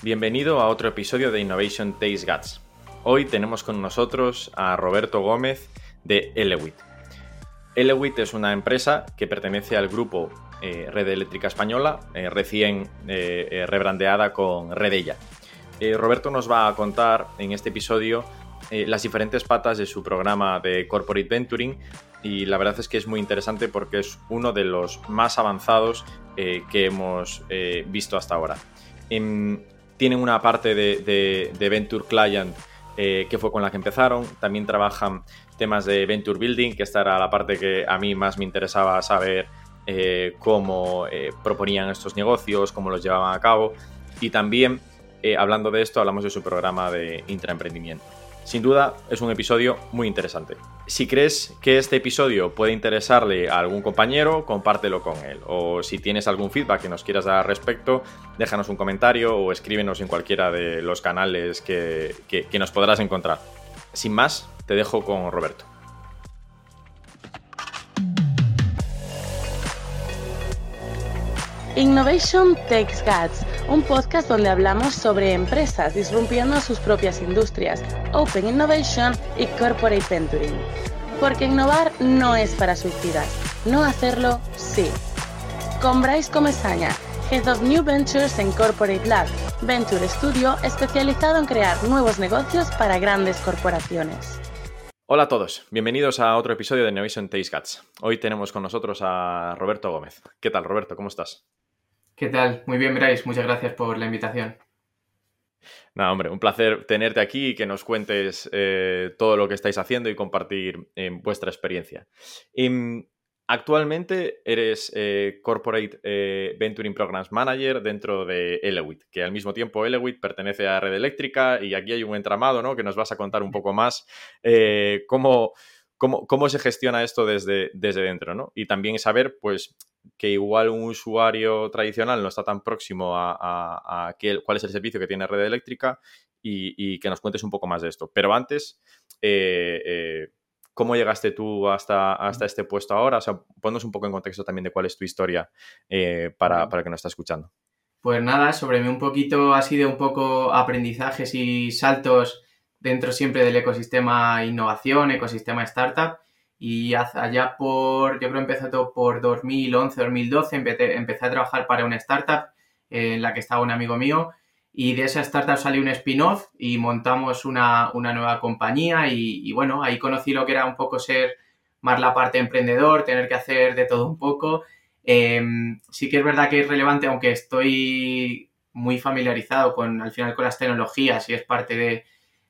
Bienvenido a otro episodio de Innovation Taste Guts. Hoy tenemos con nosotros a Roberto Gómez de Elewit. Elewit es una empresa que pertenece al grupo eh, Red Eléctrica Española, eh, recién eh, rebrandeada con Redella. Roberto nos va a contar en este episodio las diferentes patas de su programa de Corporate Venturing y la verdad es que es muy interesante porque es uno de los más avanzados que hemos visto hasta ahora. En, tienen una parte de, Venture Client que fue con la que empezaron. También trabajan temas de Venture Building, que esta era la parte que a mí más me interesaba saber eh, cómo eh, proponían estos negocios, cómo los llevaban a cabo. Y también, eh, hablando de esto, hablamos de su programa de intraemprendimiento. Sin duda, es un episodio muy interesante. Si crees que este episodio puede interesarle a algún compañero, compártelo con él. O si tienes algún feedback que nos quieras dar al respecto, déjanos un comentario o escríbenos en cualquiera de los canales que nos podrás encontrar. Sin más, te dejo con Roberto. Innovation Takes Guts, un podcast donde hablamos sobre empresas disrumpiendo sus propias industrias, Open Innovation y Corporate Venturing. Porque innovar no es para suicidas, no hacerlo sí. Con Bryce Comesaña, Head of New Ventures en Corporate Lab, Venture Studio especializado en crear nuevos negocios para grandes corporaciones. Hola a todos, bienvenidos a otro episodio de Innovation Taste Guts. Hoy tenemos con nosotros a Roberto Gómez. ¿Qué tal, Roberto? ¿Cómo estás? ¿Qué tal? Muy bien, Bryce. Muchas gracias por la invitación. Nada, hombre, un placer tenerte aquí y que nos cuentes eh, todo lo que estáis haciendo y compartir eh, vuestra experiencia. Em, actualmente eres eh, Corporate Venturing Programs Manager dentro de Elewit, que al mismo tiempo Elewit pertenece a Red Eléctrica y aquí hay un entramado, ¿no? Que nos vas a contar un poco más cómo, cómo, se gestiona esto desde, desde dentro, ¿no? Y también saber, pues, que igual un usuario tradicional no está tan próximo a, cuál es el servicio que tiene red eléctrica y, que nos cuentes un poco más de esto. Pero antes, eh, eh, ¿cómo llegaste tú hasta, hasta este puesto ahora? O sea, ponnos un poco en contexto también de cuál es tu historia eh, para, para el que nos está escuchando. Pues nada, sobre mí un poquito ha sido un poco aprendizajes y saltos dentro siempre del ecosistema innovación, ecosistema startup y allá por, yo creo que empezó todo por 2011, 2012, empecé, empecé a trabajar para una startup en la que estaba un amigo mío y de esa startup salió un spin-off y montamos una, nueva compañía y, bueno, ahí conocí lo que era un poco ser más la parte emprendedor, tener que hacer de todo un poco. Em, sí que es verdad que es relevante, aunque estoy muy familiarizado con, al final, con las tecnologías y es parte de,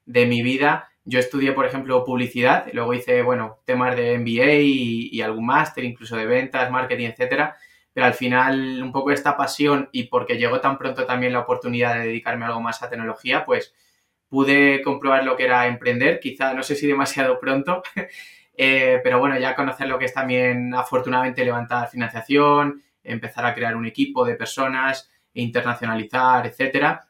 de mi vida, yo estudié, por ejemplo, publicidad, luego hice, bueno, temas de MBA y, algún máster, incluso de ventas, marketing, etcétera. Pero al final, un poco esta pasión y porque llegó tan pronto también la oportunidad de dedicarme algo más a tecnología, pues pude comprobar lo que era emprender, quizá no sé si demasiado pronto, eh, pero bueno, ya conocer lo que es también afortunadamente levantar financiación, empezar a crear un equipo de personas, internacionalizar, etcétera.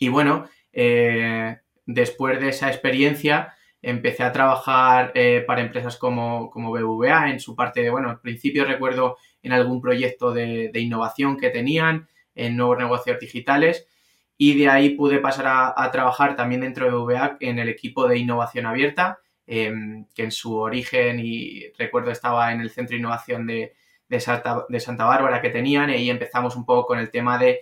Y bueno, eh, después de esa experiencia empecé a trabajar eh, para empresas como, como, BVA en su parte bueno, al principio recuerdo en algún proyecto de, innovación que tenían, en nuevos negocios digitales. Y de ahí pude pasar a, trabajar también dentro de BVA en el equipo de innovación abierta, em, que en su origen y recuerdo estaba en el centro de innovación de, de, Santa, de Santa Bárbara que tenían. Y ahí empezamos un poco con el tema de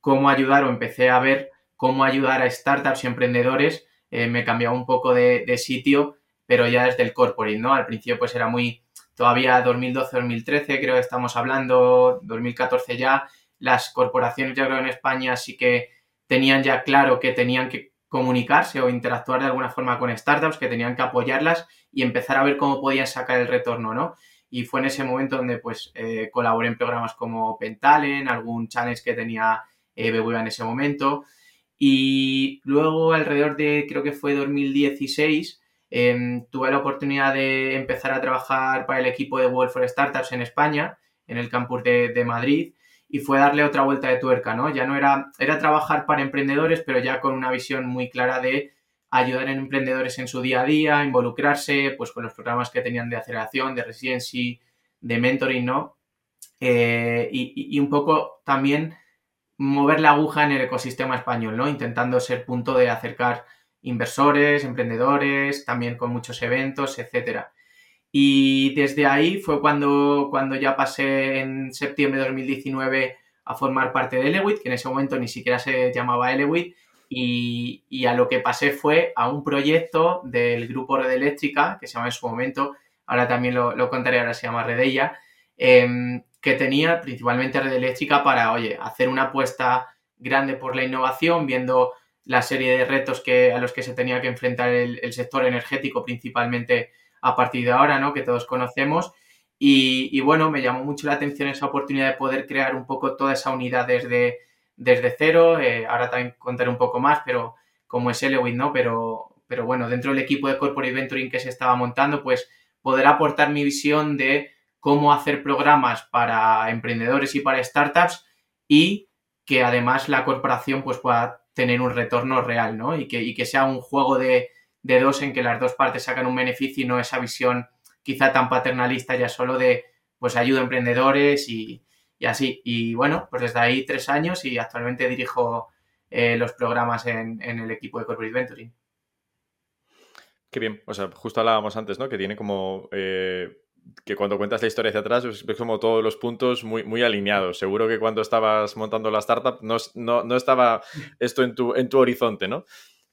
cómo ayudar o empecé a ver cómo ayudar a startups y emprendedores, eh, me cambiaba un poco de, sitio, pero ya desde el corporate, ¿no? Al principio pues era muy, todavía 2012-2013 creo que estamos hablando, 2014 ya, las corporaciones yo creo en España sí que tenían ya claro que tenían que comunicarse o interactuar de alguna forma con startups, que tenían que apoyarlas y empezar a ver cómo podían sacar el retorno, ¿no? Y fue en ese momento donde pues eh, colaboré en programas como Pentalen, algún challenge que tenía eh, en ese momento. Y luego, alrededor de, creo que fue 2016, em, tuve la oportunidad de empezar a trabajar para el equipo de World for Startups en España, en el campus de, Madrid, y fue darle otra vuelta de tuerca, ¿no? Ya no era, era trabajar para emprendedores, pero ya con una visión muy clara de ayudar a emprendedores en su día a día, involucrarse, pues con los programas que tenían de aceleración, de residency, de mentoring, ¿no? Eh, y, y, un poco también mover la aguja en el ecosistema español, ¿no? Intentando ser punto de acercar inversores, emprendedores, también con muchos eventos, etcétera. Y desde ahí fue cuando, cuando ya pasé en septiembre de 2019 a formar parte de Elewit, que en ese momento ni siquiera se llamaba Elewit, y, a lo que pasé fue a un proyecto del grupo Red Eléctrica, que se llama en su momento, ahora también lo, lo contaré, ahora se llama Redella, eh, que tenía principalmente Red Eléctrica para, oye, hacer una apuesta grande por la innovación, viendo la serie de retos que, a los que se tenía que enfrentar el, sector energético, principalmente a partir de ahora, ¿no? Que todos conocemos. Y, bueno, me llamó mucho la atención esa oportunidad de poder crear un poco toda esa unidad desde, desde cero. Eh, ahora también contaré un poco más, pero como es Elewit, ¿no? Pero, pero bueno, dentro del equipo de Corporate Venturing que se estaba montando, pues poder aportar mi visión de cómo hacer programas para emprendedores y para startups y que además la corporación pues pueda tener un retorno real, ¿no? Y que, y que sea un juego de, de, dos en que las dos partes sacan un beneficio y no esa visión quizá tan paternalista ya solo de pues ayuda a emprendedores y, y así. Y bueno, pues desde ahí tres años y actualmente dirijo eh, los programas en, en, el equipo de Corporate Venturing. Qué bien, o sea, justo hablábamos antes, ¿no? Que tiene como... Eh que cuando cuentas la historia hacia atrás ves como todos los puntos muy, muy alineados. Seguro que cuando estabas montando la startup no, no, no estaba esto en tu, en tu horizonte, ¿no?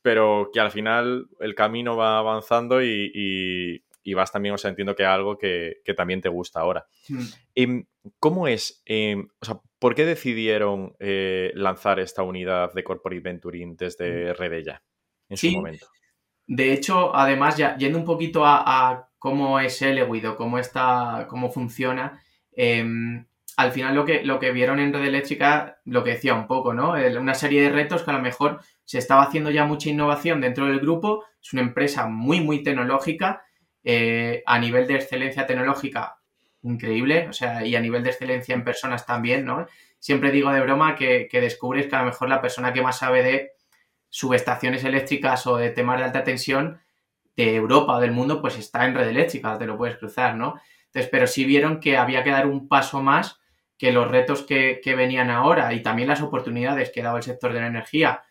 Pero que al final el camino va avanzando y, y, y vas también, o sea, entiendo que algo que, que también te gusta ahora. Mm. ¿Y ¿Cómo es, eh, o sea, por qué decidieron eh, lanzar esta unidad de Corporate Venturing desde Redella en sí. su momento? De hecho, además, ya yendo un poquito a, a cómo es Elewit o cómo, está, cómo funciona, eh, al final lo que, lo que vieron en Red Eléctrica, lo que decía un poco, ¿no? Una serie de retos que a lo mejor se estaba haciendo ya mucha innovación dentro del grupo, es una empresa muy, muy tecnológica, eh, a nivel de excelencia tecnológica increíble, o sea, y a nivel de excelencia en personas también, ¿no? Siempre digo de broma que, que descubres que a lo mejor la persona que más sabe de subestaciones eléctricas o de temas de alta tensión de Europa o del mundo, pues está en red eléctrica, te lo puedes cruzar, ¿no? Entonces, pero sí vieron que había que dar un paso más que los retos que, que venían ahora y también las oportunidades que daba el sector de la energía,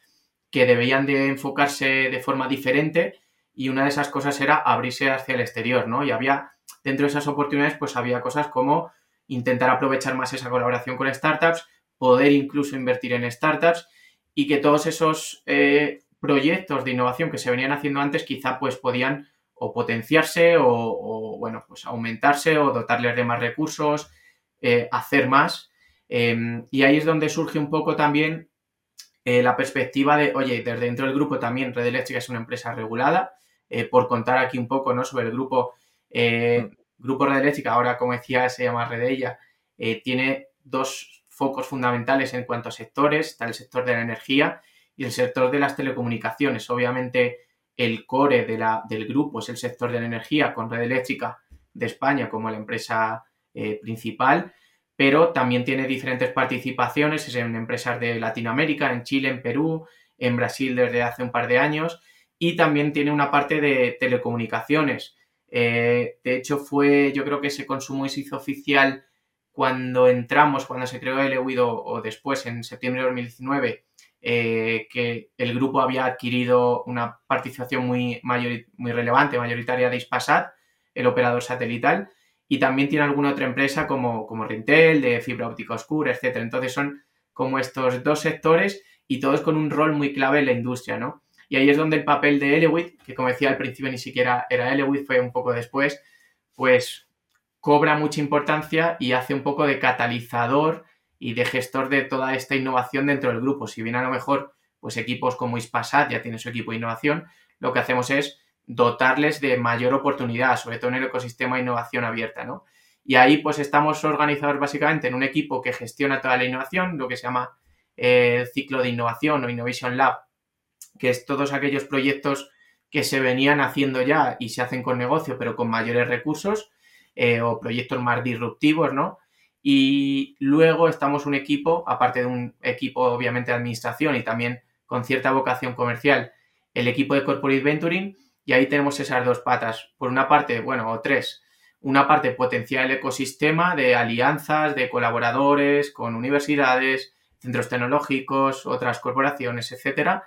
que debían de enfocarse de forma diferente y una de esas cosas era abrirse hacia el exterior, ¿no? Y había, dentro de esas oportunidades, pues había cosas como intentar aprovechar más esa colaboración con startups, poder incluso invertir en startups y que todos esos eh, proyectos de innovación que se venían haciendo antes quizá pues podían o potenciarse o, o bueno, pues aumentarse o dotarles de más recursos, eh, hacer más. Eh, y ahí es donde surge un poco también eh, la perspectiva de, oye, desde dentro del grupo también Red Eléctrica es una empresa regulada. Eh, por contar aquí un poco ¿no? sobre el grupo, mm. Grupo Red Eléctrica, ahora como decía se llama Redella, tiene dos focos fundamentales en cuanto a sectores, está el sector de la energía y el sector de las telecomunicaciones. Obviamente el core de la, del grupo es el sector de la energía con Red Eléctrica de España como la empresa eh, principal, pero también tiene diferentes participaciones es en empresas de Latinoamérica, en Chile, en Perú, en Brasil desde hace un par de años y también tiene una parte de telecomunicaciones. Eh, de hecho, fue, yo creo que se consumó y se hizo oficial cuando entramos, cuando se creó el EUIDO o después, en septiembre de 2019, eh, que el grupo había adquirido una participación muy, relevante, mayoritaria de Ispasat, el operador satelital, y también tiene alguna otra empresa como, como Rintel, de fibra óptica oscura, etc. Entonces son como estos dos sectores y todos con un rol muy clave en la industria, ¿no? Y ahí es donde el papel de Elewit, que como decía al principio ni siquiera era Elewit, fue un poco después, pues cobra mucha importancia y hace un poco de catalizador y de gestor de toda esta innovación dentro del grupo. Si bien a lo mejor pues equipos como Ispasat ya tienen su equipo de innovación, lo que hacemos es dotarles de mayor oportunidad, sobre todo en el ecosistema de innovación abierta, ¿no? Y ahí pues estamos organizados básicamente en un equipo que gestiona toda la innovación, lo que se llama eh, ciclo de innovación o Innovation Lab, que es todos aquellos proyectos que se venían haciendo ya y se hacen con negocio, pero con mayores recursos, eh, o proyectos más disruptivos, ¿no? Y luego estamos un equipo, aparte de un equipo obviamente de administración y también con cierta vocación comercial, el equipo de Corporate Venturing, y ahí tenemos esas dos patas. Por una parte, bueno, o tres, una parte potencial el ecosistema de alianzas, de colaboradores con universidades, centros tecnológicos, otras corporaciones, etcétera.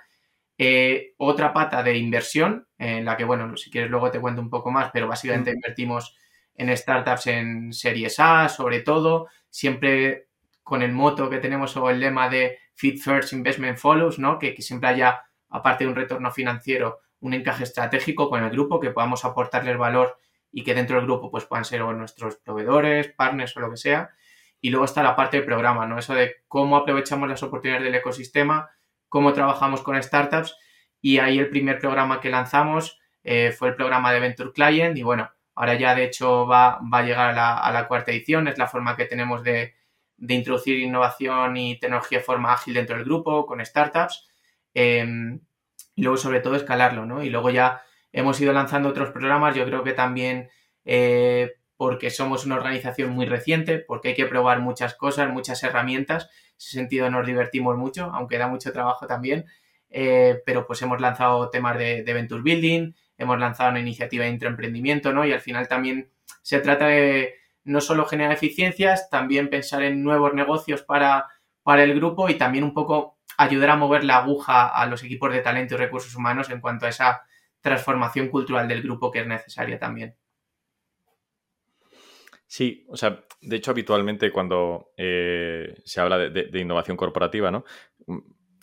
Eh, otra pata de inversión, en la que, bueno, si quieres luego te cuento un poco más, pero básicamente mm. invertimos en startups en series A, sobre todo, siempre con el moto que tenemos o el lema de Fit First Investment Follows, ¿no? Que, que siempre haya, aparte de un retorno financiero, un encaje estratégico con el grupo, que podamos aportarles valor y que dentro del grupo pues puedan ser nuestros proveedores, partners o lo que sea. Y luego está la parte del programa, ¿no? Eso de cómo aprovechamos las oportunidades del ecosistema, cómo trabajamos con startups. Y ahí el primer programa que lanzamos eh, fue el programa de Venture Client. Y bueno, ahora ya de hecho va, va a llegar a la, cuarta edición. Es la forma que tenemos de, de, introducir innovación y tecnología de forma ágil dentro del grupo, con startups. Em, y luego sobre todo escalarlo, ¿no? Y luego ya hemos ido lanzando otros programas, yo creo que también eh, porque somos una organización muy reciente, porque hay que probar muchas cosas, muchas herramientas, en ese sentido nos divertimos mucho, aunque da mucho trabajo también, eh, pero pues hemos lanzado temas de, Venture Building, hemos lanzado una iniciativa de intraemprendimiento, ¿no? Y al final también se trata de no solo generar eficiencias, también pensar en nuevos negocios para, para el grupo y también un poco ayudar a mover la aguja a los equipos de talento y recursos humanos en cuanto a esa transformación cultural del grupo que es necesaria también. Sí, o sea, de hecho habitualmente cuando eh, se habla de, innovación corporativa, ¿no?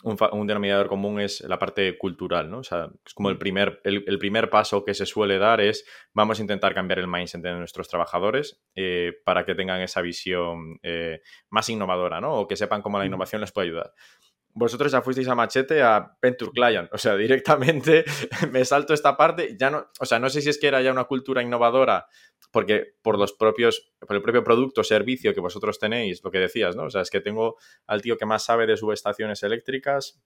Un, denominador común es la parte cultural, ¿no? O sea, es como el primer, el, primer paso que se suele dar es vamos a intentar cambiar el mindset de nuestros trabajadores eh, para que tengan esa visión eh, más innovadora, ¿no? O que sepan cómo la innovación les puede ayudar vosotros ya fuisteis a machete a Venture Client. O sea, directamente me salto esta parte. Ya no, o sea, no sé si es que era ya una cultura innovadora, porque por los propios, por el propio producto, servicio que vosotros tenéis, lo que decías, ¿no? O sea, es que tengo al tío que más sabe de subestaciones eléctricas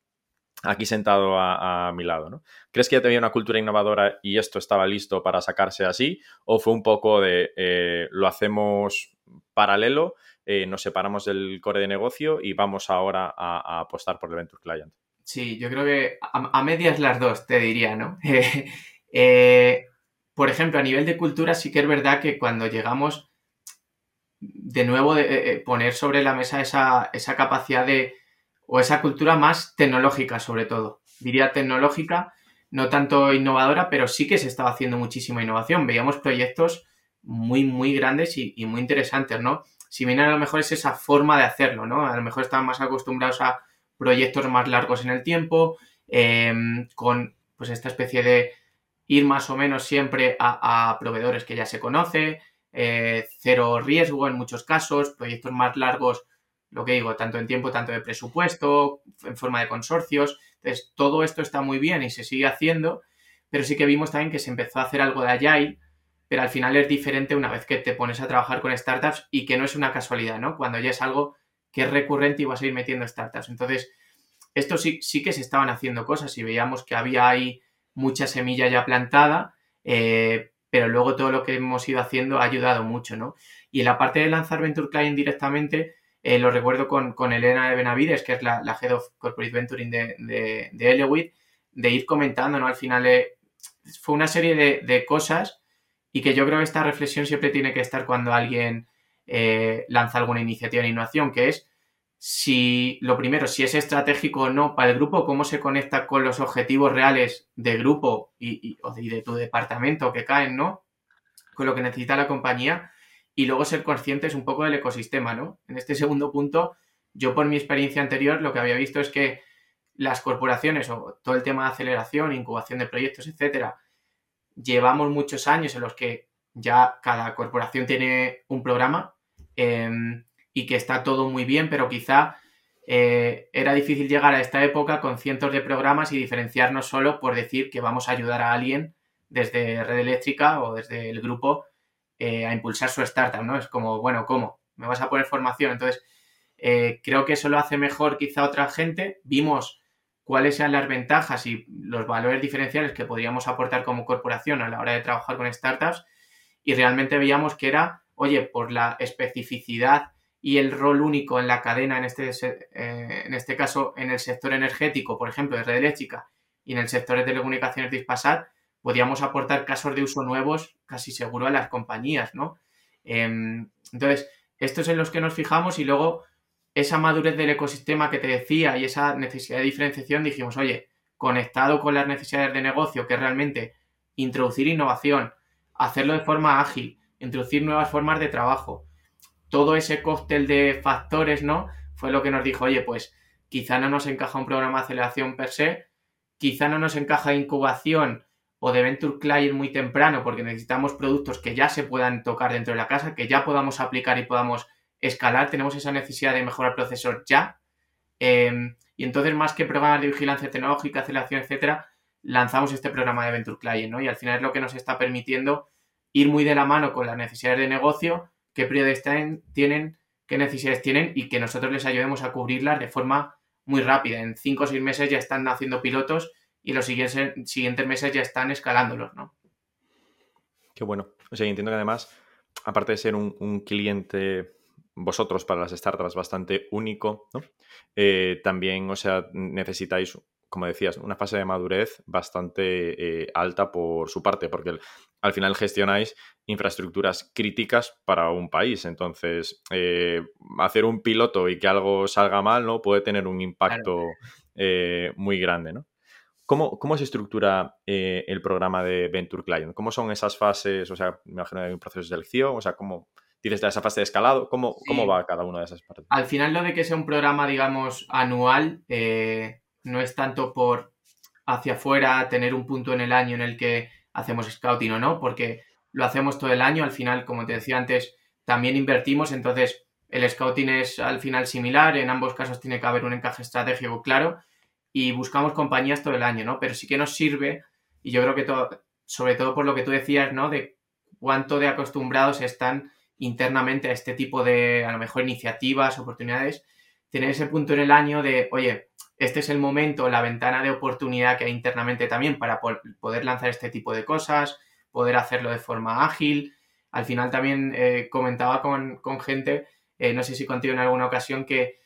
aquí sentado a, mi lado, ¿no? ¿Crees que ya tenía una cultura innovadora y esto estaba listo para sacarse así? ¿O fue un poco de eh, lo hacemos paralelo eh, nos separamos del core de negocio y vamos ahora a, apostar por el Venture Client. Sí, yo creo que a, medias las dos, te diría, ¿no? Eh, por ejemplo, a nivel de cultura sí que es verdad que cuando llegamos, de nuevo, de, eh, poner sobre la mesa esa, esa capacidad de, o esa cultura más tecnológica sobre todo. Diría tecnológica, no tanto innovadora, pero sí que se estaba haciendo muchísima innovación. Veíamos proyectos muy, muy grandes y, y muy interesantes, ¿no? Si bien a lo mejor es esa forma de hacerlo, ¿no? A lo mejor estaban más acostumbrados a proyectos más largos en el tiempo, em, con pues esta especie de ir más o menos siempre a, proveedores que ya se conoce, eh, cero riesgo en muchos casos, proyectos más largos, lo que digo, tanto en tiempo, tanto de presupuesto, en forma de consorcios. Entonces, todo esto está muy bien y se sigue haciendo, pero sí que vimos también que se empezó a hacer algo de Agile pero al final es diferente una vez que te pones a trabajar con startups y que no es una casualidad, ¿no? Cuando ya es algo que es recurrente y vas a ir metiendo startups. Entonces, esto sí, sí que se estaban haciendo cosas y veíamos que había ahí mucha semilla ya plantada, eh, pero luego todo lo que hemos ido haciendo ha ayudado mucho, ¿no? Y en la parte de lanzar Venture Client directamente, eh, lo recuerdo con, Elena de Benavides, que es la, Head of Corporate Venturing de, de, de de ir comentando, ¿no? Al final eh, fue una serie de, de cosas y que yo creo que esta reflexión siempre tiene que estar cuando alguien eh, lanza alguna iniciativa de innovación, que es si lo primero, si es estratégico o no para el grupo, cómo se conecta con los objetivos reales del grupo y, de tu departamento que caen, ¿no? Con lo que necesita la compañía y luego ser conscientes un poco del ecosistema, ¿no? En este segundo punto, yo por mi experiencia anterior lo que había visto es que las corporaciones o todo el tema de aceleración, incubación de proyectos, etcétera, llevamos muchos años en los que ya cada corporación tiene un programa em, y que está todo muy bien, pero quizá eh, era difícil llegar a esta época con cientos de programas y diferenciarnos solo por decir que vamos a ayudar a alguien desde Red Eléctrica o desde el grupo eh, a impulsar su startup, ¿no? Es como, bueno, ¿cómo? ¿Me vas a poner formación? Entonces, eh, creo que eso lo hace mejor quizá otra gente. Vimos cuáles sean las ventajas y los valores diferenciales que podríamos aportar como corporación a la hora de trabajar con startups y realmente veíamos que era, oye, por la especificidad y el rol único en la cadena, en este, eh, en este caso en el sector energético, por ejemplo, de red eléctrica y en el sector de telecomunicaciones de Ispasat, podíamos aportar casos de uso nuevos casi seguro a las compañías, ¿no? Em, entonces, estos en los que nos fijamos y luego esa madurez del ecosistema que te decía y esa necesidad de diferenciación, dijimos, oye, conectado con las necesidades de negocio, que es realmente introducir innovación, hacerlo de forma ágil, introducir nuevas formas de trabajo, todo ese cóctel de factores, ¿no? Fue lo que nos dijo, oye, pues quizá no nos encaja un programa de aceleración per se, quizá no nos encaja incubación o de Venture Client muy temprano porque necesitamos productos que ya se puedan tocar dentro de la casa, que ya podamos aplicar y podamos escalar, tenemos esa necesidad de mejorar procesos ya. Em, y entonces, más que programas de vigilancia tecnológica, aceleración, etcétera, lanzamos este programa de Venture Client, ¿no? Y al final es lo que nos está permitiendo ir muy de la mano con las necesidades de negocio, qué prioridades tienen, qué necesidades tienen y que nosotros les ayudemos a cubrirlas de forma muy rápida. En cinco o seis meses ya están haciendo pilotos y los siguientes, siguientes meses ya están escalándolos, ¿no? Qué bueno. O sea, entiendo que además, aparte de ser un, cliente vosotros para las startups bastante único, ¿no? Eh, también, o sea, necesitáis como decías, una fase de madurez bastante eh, alta por su parte, porque al final gestionáis infraestructuras críticas para un país. Entonces, eh, hacer un piloto y que algo salga mal, ¿no? Puede tener un impacto muy grande, ¿no? ¿Cómo, se estructura el programa de Venture Client? ¿Cómo son esas fases? O sea, me imagino que hay un proceso de selección, o sea, ¿cómo, dices de esa fase de escalado, ¿cómo, ¿cómo va cada una de esas partes? Al final lo de que sea un programa, digamos, anual, no es tanto por hacia afuera tener un punto en el año en el que hacemos scouting o no, porque lo hacemos todo el año, al final, como te decía antes, también invertimos, entonces el scouting es al final similar, en ambos casos tiene que haber un encaje estratégico claro y buscamos compañías todo el año, ¿no? Pero sí que nos sirve, y yo creo que todo, sobre todo por lo que tú decías, ¿no? De cuánto de acostumbrados están internamente a este tipo de, a lo mejor, iniciativas, oportunidades, tener ese punto en el año de, oye, este es el momento, la ventana de oportunidad que hay internamente también para poder lanzar este tipo de cosas, poder hacerlo de forma ágil. Al final también eh, comentaba con, gente, eh, no sé si contigo en alguna ocasión, que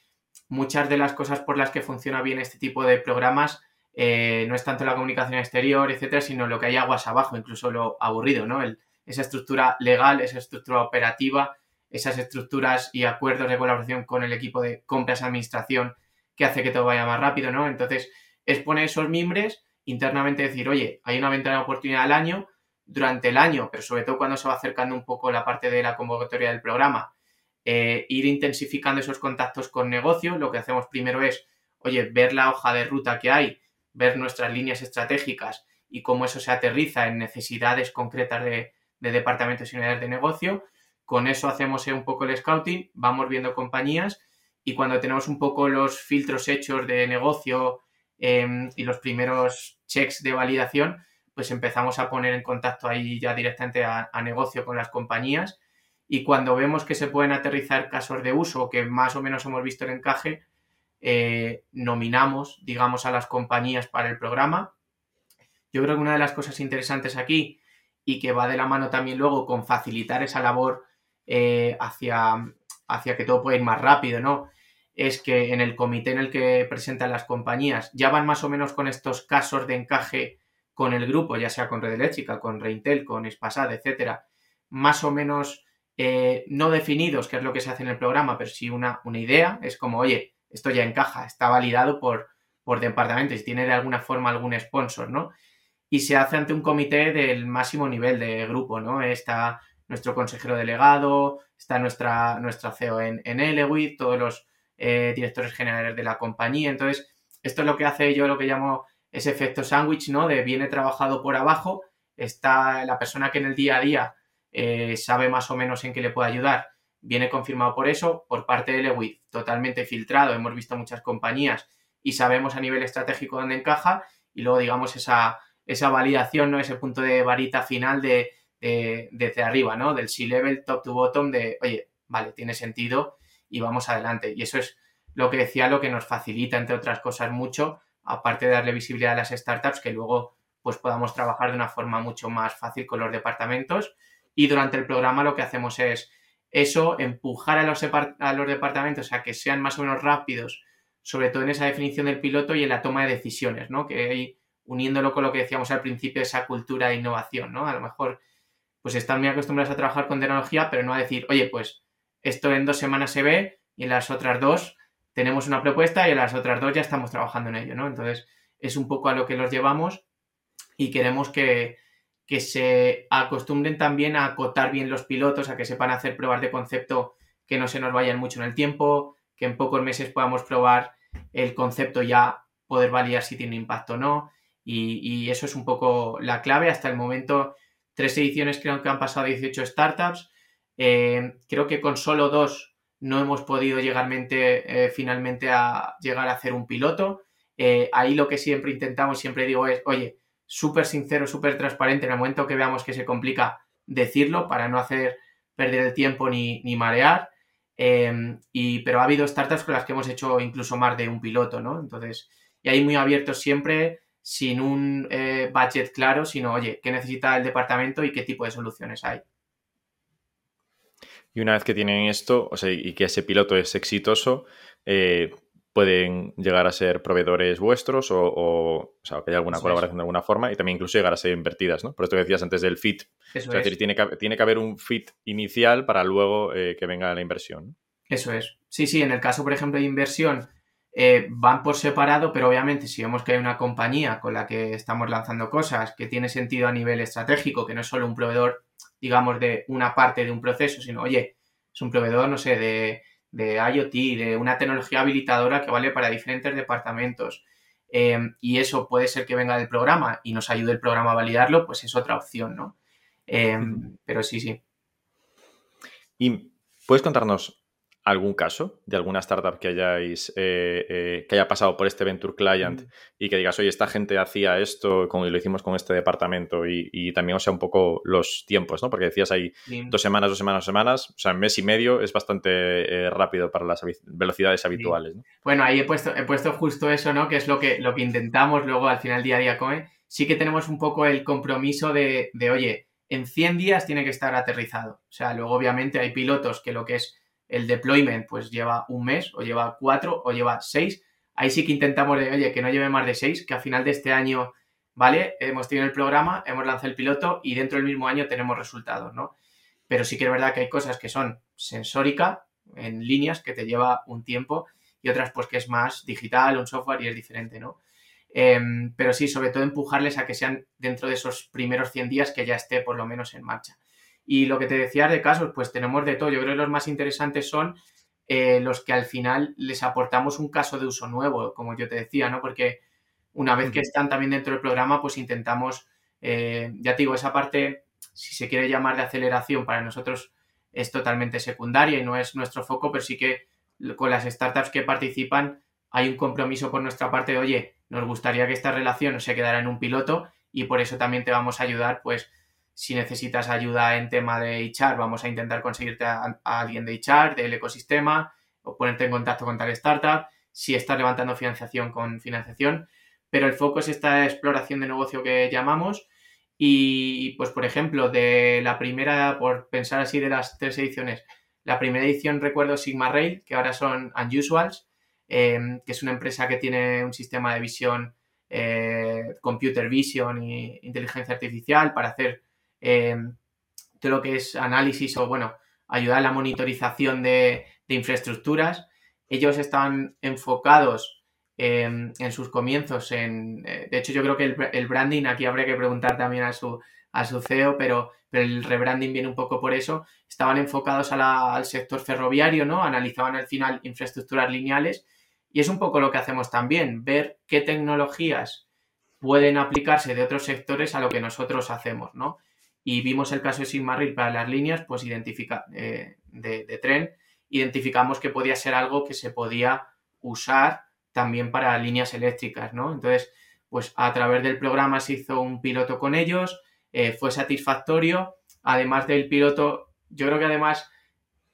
muchas de las cosas por las que funciona bien este tipo de programas eh, no es tanto la comunicación exterior, etcétera, sino lo que hay aguas abajo, incluso lo aburrido, ¿no? Esa estructura legal, esa estructura operativa, esas estructuras y acuerdos de colaboración con el equipo de compras administración que hace que todo vaya más rápido, ¿no? Entonces, es poner esos mimbres, internamente decir, oye, hay una ventana de oportunidad al año, durante el año, pero sobre todo cuando se va acercando un poco la parte de la convocatoria del programa, eh, ir intensificando esos contactos con negocios. Lo que hacemos primero es, oye, ver la hoja de ruta que hay, ver nuestras líneas estratégicas y cómo eso se aterriza en necesidades concretas de, de departamentos y unidades de negocio. Con eso hacemos un poco el scouting, vamos viendo compañías y cuando tenemos un poco los filtros hechos de negocio em, y los primeros checks de validación, pues empezamos a poner en contacto ahí ya directamente a, negocio con las compañías y cuando vemos que se pueden aterrizar casos de uso que más o menos hemos visto el encaje, eh, nominamos, digamos, a las compañías para el programa. Yo creo que una de las cosas interesantes aquí y que va de la mano también luego con facilitar esa labor eh, hacia, hacia que todo pueda ir más rápido, ¿no? Es que en el comité en el que presentan las compañías ya van más o menos con estos casos de encaje con el grupo, ya sea con Red Eléctrica, con Reintel, con Espasad, etcétera, más o menos eh, no definidos, que es lo que se hace en el programa, pero sí una, una idea, es como, oye, esto ya encaja, está validado por, por departamentos y tiene de alguna forma algún sponsor, ¿no? Y se hace ante un comité del máximo nivel de grupo, ¿no? Está nuestro consejero delegado, está nuestra, nuestra CEO en, en todos los eh, directores generales de la compañía. Entonces, esto es lo que hace yo lo que llamo ese efecto sándwich, ¿no? De viene trabajado por abajo, está la persona que en el día a día eh, sabe más o menos en qué le puede ayudar, viene confirmado por eso, por parte de Elewit, totalmente filtrado, hemos visto muchas compañías y sabemos a nivel estratégico dónde encaja y luego digamos esa, esa validación, ¿no? Ese punto de varita final de desde arriba, ¿no? Del C-level, top to bottom, de, oye, vale, tiene sentido y vamos adelante. Y eso es lo que decía, lo que nos facilita, entre otras cosas, mucho, aparte de darle visibilidad a las startups, que luego pues podamos trabajar de una forma mucho más fácil con los departamentos. Y durante el programa lo que hacemos es eso, empujar a los, a los departamentos a que sean más o menos rápidos, sobre todo en esa definición del piloto y en la toma de decisiones, ¿no? Que hay, uniéndolo con lo que decíamos al principio, esa cultura de innovación, ¿no? A lo mejor pues están muy acostumbrados a trabajar con tecnología, pero no a decir, oye, pues esto en dos semanas se ve y en las otras dos tenemos una propuesta y en las otras dos ya estamos trabajando en ello, ¿no? Entonces, es un poco a lo que los llevamos y queremos que, que se acostumbren también a acotar bien los pilotos, a que sepan hacer pruebas de concepto que no se nos vayan mucho en el tiempo, que en pocos meses podamos probar el concepto ya poder validar si tiene impacto o no. Y, eso es un poco la clave. Hasta el momento, tres ediciones creo que han pasado 18 startups. Eh, creo que con solo dos no hemos podido llegar eh, finalmente a llegar a hacer un piloto. Eh, ahí lo que siempre intentamos, siempre digo es, oye, súper sincero, súper transparente, en el momento que veamos que se complica, decirlo para no hacer perder el tiempo ni, ni marear. Y, pero ha habido startups con las que hemos hecho incluso más de un piloto, ¿no? Entonces, y ahí muy abiertos siempre, sin un eh, budget claro, sino, oye, ¿qué necesita el departamento y qué tipo de soluciones hay? Y una vez que tienen esto, o sea, y que ese piloto es exitoso, eh, pueden llegar a ser proveedores vuestros o, o, sea, que haya alguna colaboración de alguna forma y también incluso llegar a ser invertidas, ¿no? Por esto que decías antes del fit. es, decir, tiene que, tiene que haber un fit inicial para luego eh, que venga la inversión. Eso es. Sí, sí, en el caso, por ejemplo, de inversión, eh, van por separado, pero obviamente si vemos que hay una compañía con la que estamos lanzando cosas que tiene sentido a nivel estratégico, que no es solo un proveedor, digamos, de una parte de un proceso, sino, oye, es un proveedor, no sé, de de IoT, de una tecnología habilitadora que vale para diferentes departamentos. Em, y eso puede ser que venga del programa y nos ayude el programa a validarlo, pues es otra opción, ¿no? Em, pero sí, sí. ¿Y puedes contarnos algún caso de alguna startup que hayáis eh, eh, que haya pasado por este Venture Client y que digas, oye, esta gente hacía esto como lo hicimos con este departamento y, también, o sea, un poco los tiempos, ¿no? Porque decías ahí dos semanas, dos semanas, dos semanas, o sea, mes y medio es bastante eh, rápido para las velocidades habituales, ¿no? Bueno, ahí he puesto, he puesto justo eso, ¿no? Que es lo que, lo que intentamos luego al final día a día con Sí que tenemos un poco el compromiso de, de, oye, en 100 días tiene que estar aterrizado. O sea, luego obviamente hay pilotos que lo que es el deployment pues lleva un mes o lleva cuatro o lleva seis. Ahí sí que intentamos de, oye, que no lleve más de seis, que a final de este año, ¿vale? Hemos tenido el programa, hemos lanzado el piloto y dentro del mismo año tenemos resultados, ¿no? Pero sí que es verdad que hay cosas que son sensórica, en líneas, que te lleva un tiempo y otras pues que es más digital, un software y es diferente, ¿no? Em, pero sí, sobre todo empujarles a que sean dentro de esos primeros 100 días que ya esté por lo menos en marcha. Y lo que te decía de casos, pues tenemos de todo. Yo creo que los más interesantes son eh, los que al final les aportamos un caso de uso nuevo, como yo te decía, ¿no? Porque una vez que están también dentro del programa, pues intentamos, eh, ya te digo, esa parte, si se quiere llamar de aceleración, para nosotros es totalmente secundaria y no es nuestro foco, pero sí que con las startups que participan hay un compromiso por nuestra parte de, oye, nos gustaría que esta relación se quedara en un piloto y por eso también te vamos a ayudar, pues, si necesitas ayuda en tema de HR, vamos a intentar conseguirte a, alguien de HR, del ecosistema, o ponerte en contacto con tal startup. Si estás levantando financiación con financiación. Pero el foco es esta exploración de negocio que llamamos. Y, pues, por ejemplo, de la primera, por pensar así, de las tres ediciones, la primera edición recuerdo Sigma Rail, que ahora son Unusuals, em, que es una empresa que tiene un sistema de visión, eh, computer vision e inteligencia artificial para hacer eh, todo lo que es análisis o, bueno, ayudar a la monitorización de, infraestructuras. Ellos están enfocados en sus comienzos en... Eh, de hecho, yo creo que el, branding, aquí habría que preguntar también a su, a su CEO, pero, pero, el rebranding viene un poco por eso. Estaban enfocados al sector ferroviario, ¿no? Analizaban al final infraestructuras lineales y es un poco lo que hacemos también, ver qué tecnologías pueden aplicarse de otros sectores a lo que nosotros hacemos, ¿no? Y vimos el caso de Sigmaril para las líneas, pues identifica, eh, de, tren, identificamos que podía ser algo que se podía usar también para líneas eléctricas, ¿no? Entonces, pues a través del programa se hizo un piloto con ellos, eh, fue satisfactorio, además del piloto, yo creo que además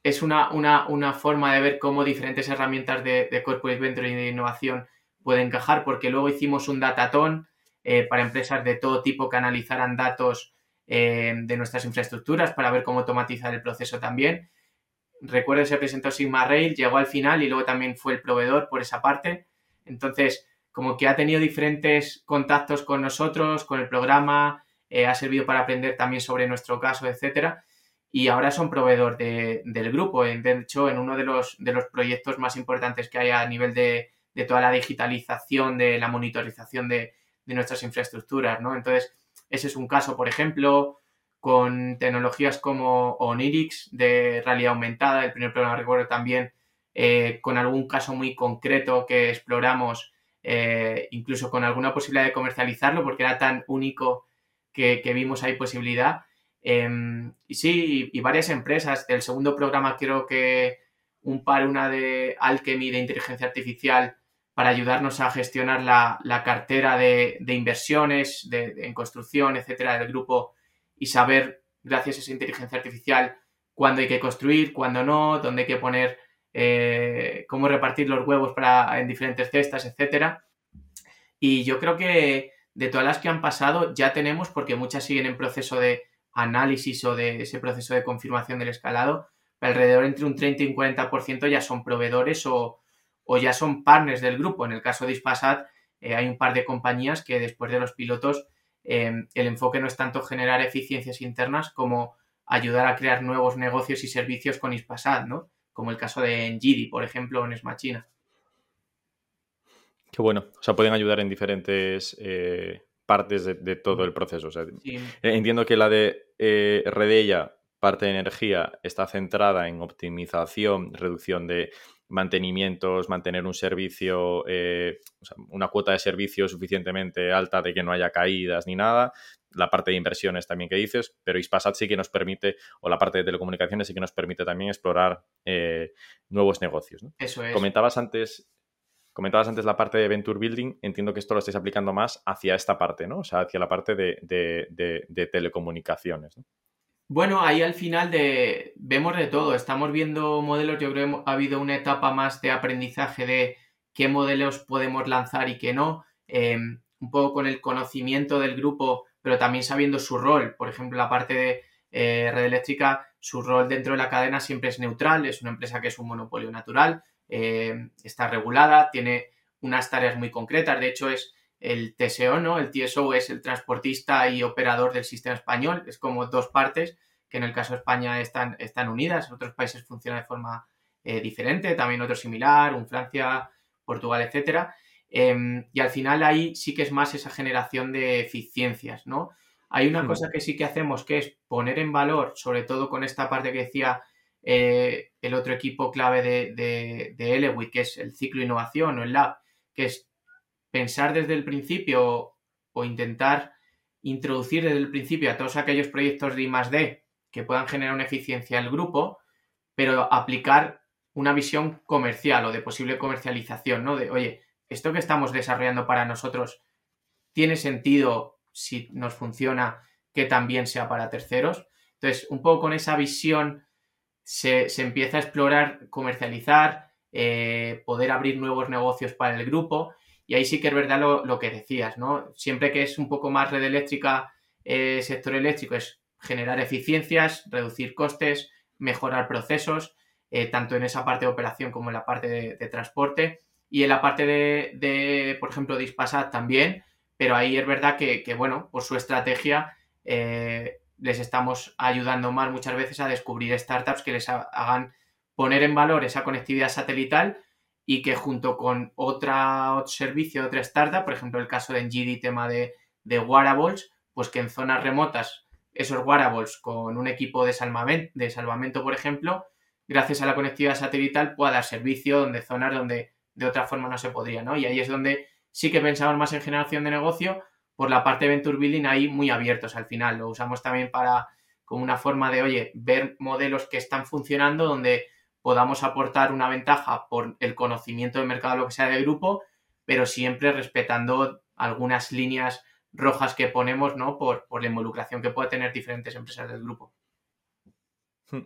es una, una, forma de ver cómo diferentes herramientas de, de Corporate Venture y de innovación pueden encajar, porque luego hicimos un datatón eh, para empresas de todo tipo que analizaran datos eh, de nuestras infraestructuras para ver cómo automatizar el proceso también. Recuerdo se presentó Sigma Rail, llegó al final y luego también fue el proveedor por esa parte. Entonces, como que ha tenido diferentes contactos con nosotros, con el programa, eh, ha servido para aprender también sobre nuestro caso, etcétera. y ahora son proveedor del grupo. De hecho, en uno de los, de los proyectos más importantes que hay a nivel de, toda la digitalización, de la monitorización de, nuestras infraestructuras, ¿no? Entonces, ese es un caso, por ejemplo, con tecnologías como Onirix de realidad aumentada, el primer programa recuerdo también, eh, con algún caso muy concreto que exploramos, eh, incluso con alguna posibilidad de comercializarlo, porque era tan único que, vimos ahí posibilidad. Em, y sí, y, varias empresas. Del segundo programa creo que un par, una de Alchemy de inteligencia artificial para ayudarnos a gestionar la, cartera de, inversiones en construcción, etcétera, del grupo y saber, gracias a esa inteligencia artificial, cuándo hay que construir, cuándo no, dónde hay que poner, eh, cómo repartir los huevos para, en diferentes cestas, etcétera. Y yo creo que de todas las que han pasado ya tenemos, porque muchas siguen en proceso de análisis o de ese proceso de confirmación del escalado, alrededor entre un 30 y un 40% ya son proveedores o, ya son partners del grupo. En el caso de Ispasat eh, hay un par de compañías que después de los pilotos eh, el enfoque no es tanto generar eficiencias internas como ayudar a crear nuevos negocios y servicios con Ispasat, ¿no? Como el caso de Ngidi, por ejemplo, en Esmachina. Qué bueno. O sea, pueden ayudar en diferentes eh, partes de, todo el proceso. Entiendo que la de eh, Redella, parte de energía, está centrada en optimización, reducción de mantenimientos, mantener un servicio, eh, una cuota de servicio suficientemente alta de que no haya caídas ni nada. La parte de inversiones también que dices, pero Ispasat sí que nos permite, o la parte de telecomunicaciones sí que nos permite también explorar nuevos negocios. Eso es. Comentabas antes Comentabas antes la parte de Venture Building, entiendo que esto lo estáis aplicando más hacia esta parte, ¿no? O sea, hacia la parte de, telecomunicaciones. Bueno, ahí al final de, vemos de todo. Estamos viendo modelos, yo creo que ha habido una etapa más de aprendizaje de qué modelos podemos lanzar y qué no. Em, un poco con el conocimiento del grupo, pero también sabiendo su rol. Por ejemplo, la parte de eh, red eléctrica, su rol dentro de la cadena siempre es neutral, es una empresa que es un monopolio natural, eh, está regulada, tiene unas tareas muy concretas, de hecho es el TSO, ¿no? El TSO es el transportista y operador del sistema español, es como dos partes que en el caso de España están, están unidas, en otros países funciona de forma eh, diferente, también otro similar, un Francia, Portugal, etcétera. Em, y al final ahí sí que es más esa generación de eficiencias, ¿no? Hay una hmm. cosa que sí que hacemos que es poner en valor, sobre todo con esta parte que decía eh, el otro equipo clave de, de, de que es el ciclo innovación o el lab, que es pensar desde el principio o intentar introducir desde el principio a todos aquellos proyectos de I que puedan generar una eficiencia al grupo, pero aplicar una visión comercial o de posible comercialización, ¿no? De, oye, esto que estamos desarrollando para nosotros tiene sentido si nos funciona que también sea para terceros. Entonces, un poco con esa visión se, empieza a explorar, comercializar, eh, poder abrir nuevos negocios para el grupo. Y ahí sí que es verdad lo, que decías, ¿no? Siempre que es un poco más red eléctrica, eh, sector eléctrico, es generar eficiencias, reducir costes, mejorar procesos, eh, tanto en esa parte de operación como en la parte de, transporte. Y en la parte de, por ejemplo, de también, pero ahí es verdad que, bueno, por su estrategia les estamos ayudando más muchas veces a descubrir startups que les hagan poner en valor esa conectividad satelital y que junto con otra, otro servicio, otra startup, por ejemplo el caso de Ngidi, tema de, de wearables, pues que en zonas remotas esos wearables con un equipo de salvamento, de salvamento, por ejemplo, gracias a la conectividad satelital pueda dar servicio donde zonas donde de otra forma no se podría, ¿no? Y ahí es donde sí que pensamos más en generación de negocio, por la parte de Venture Building ahí muy abiertos al final. Lo usamos también para como una forma de, oye, ver modelos que están funcionando donde podamos aportar una ventaja por el conocimiento del mercado, lo que sea de grupo, pero siempre respetando algunas líneas rojas que ponemos, ¿no? Por, la involucración que puede tener diferentes empresas del grupo. Hmm.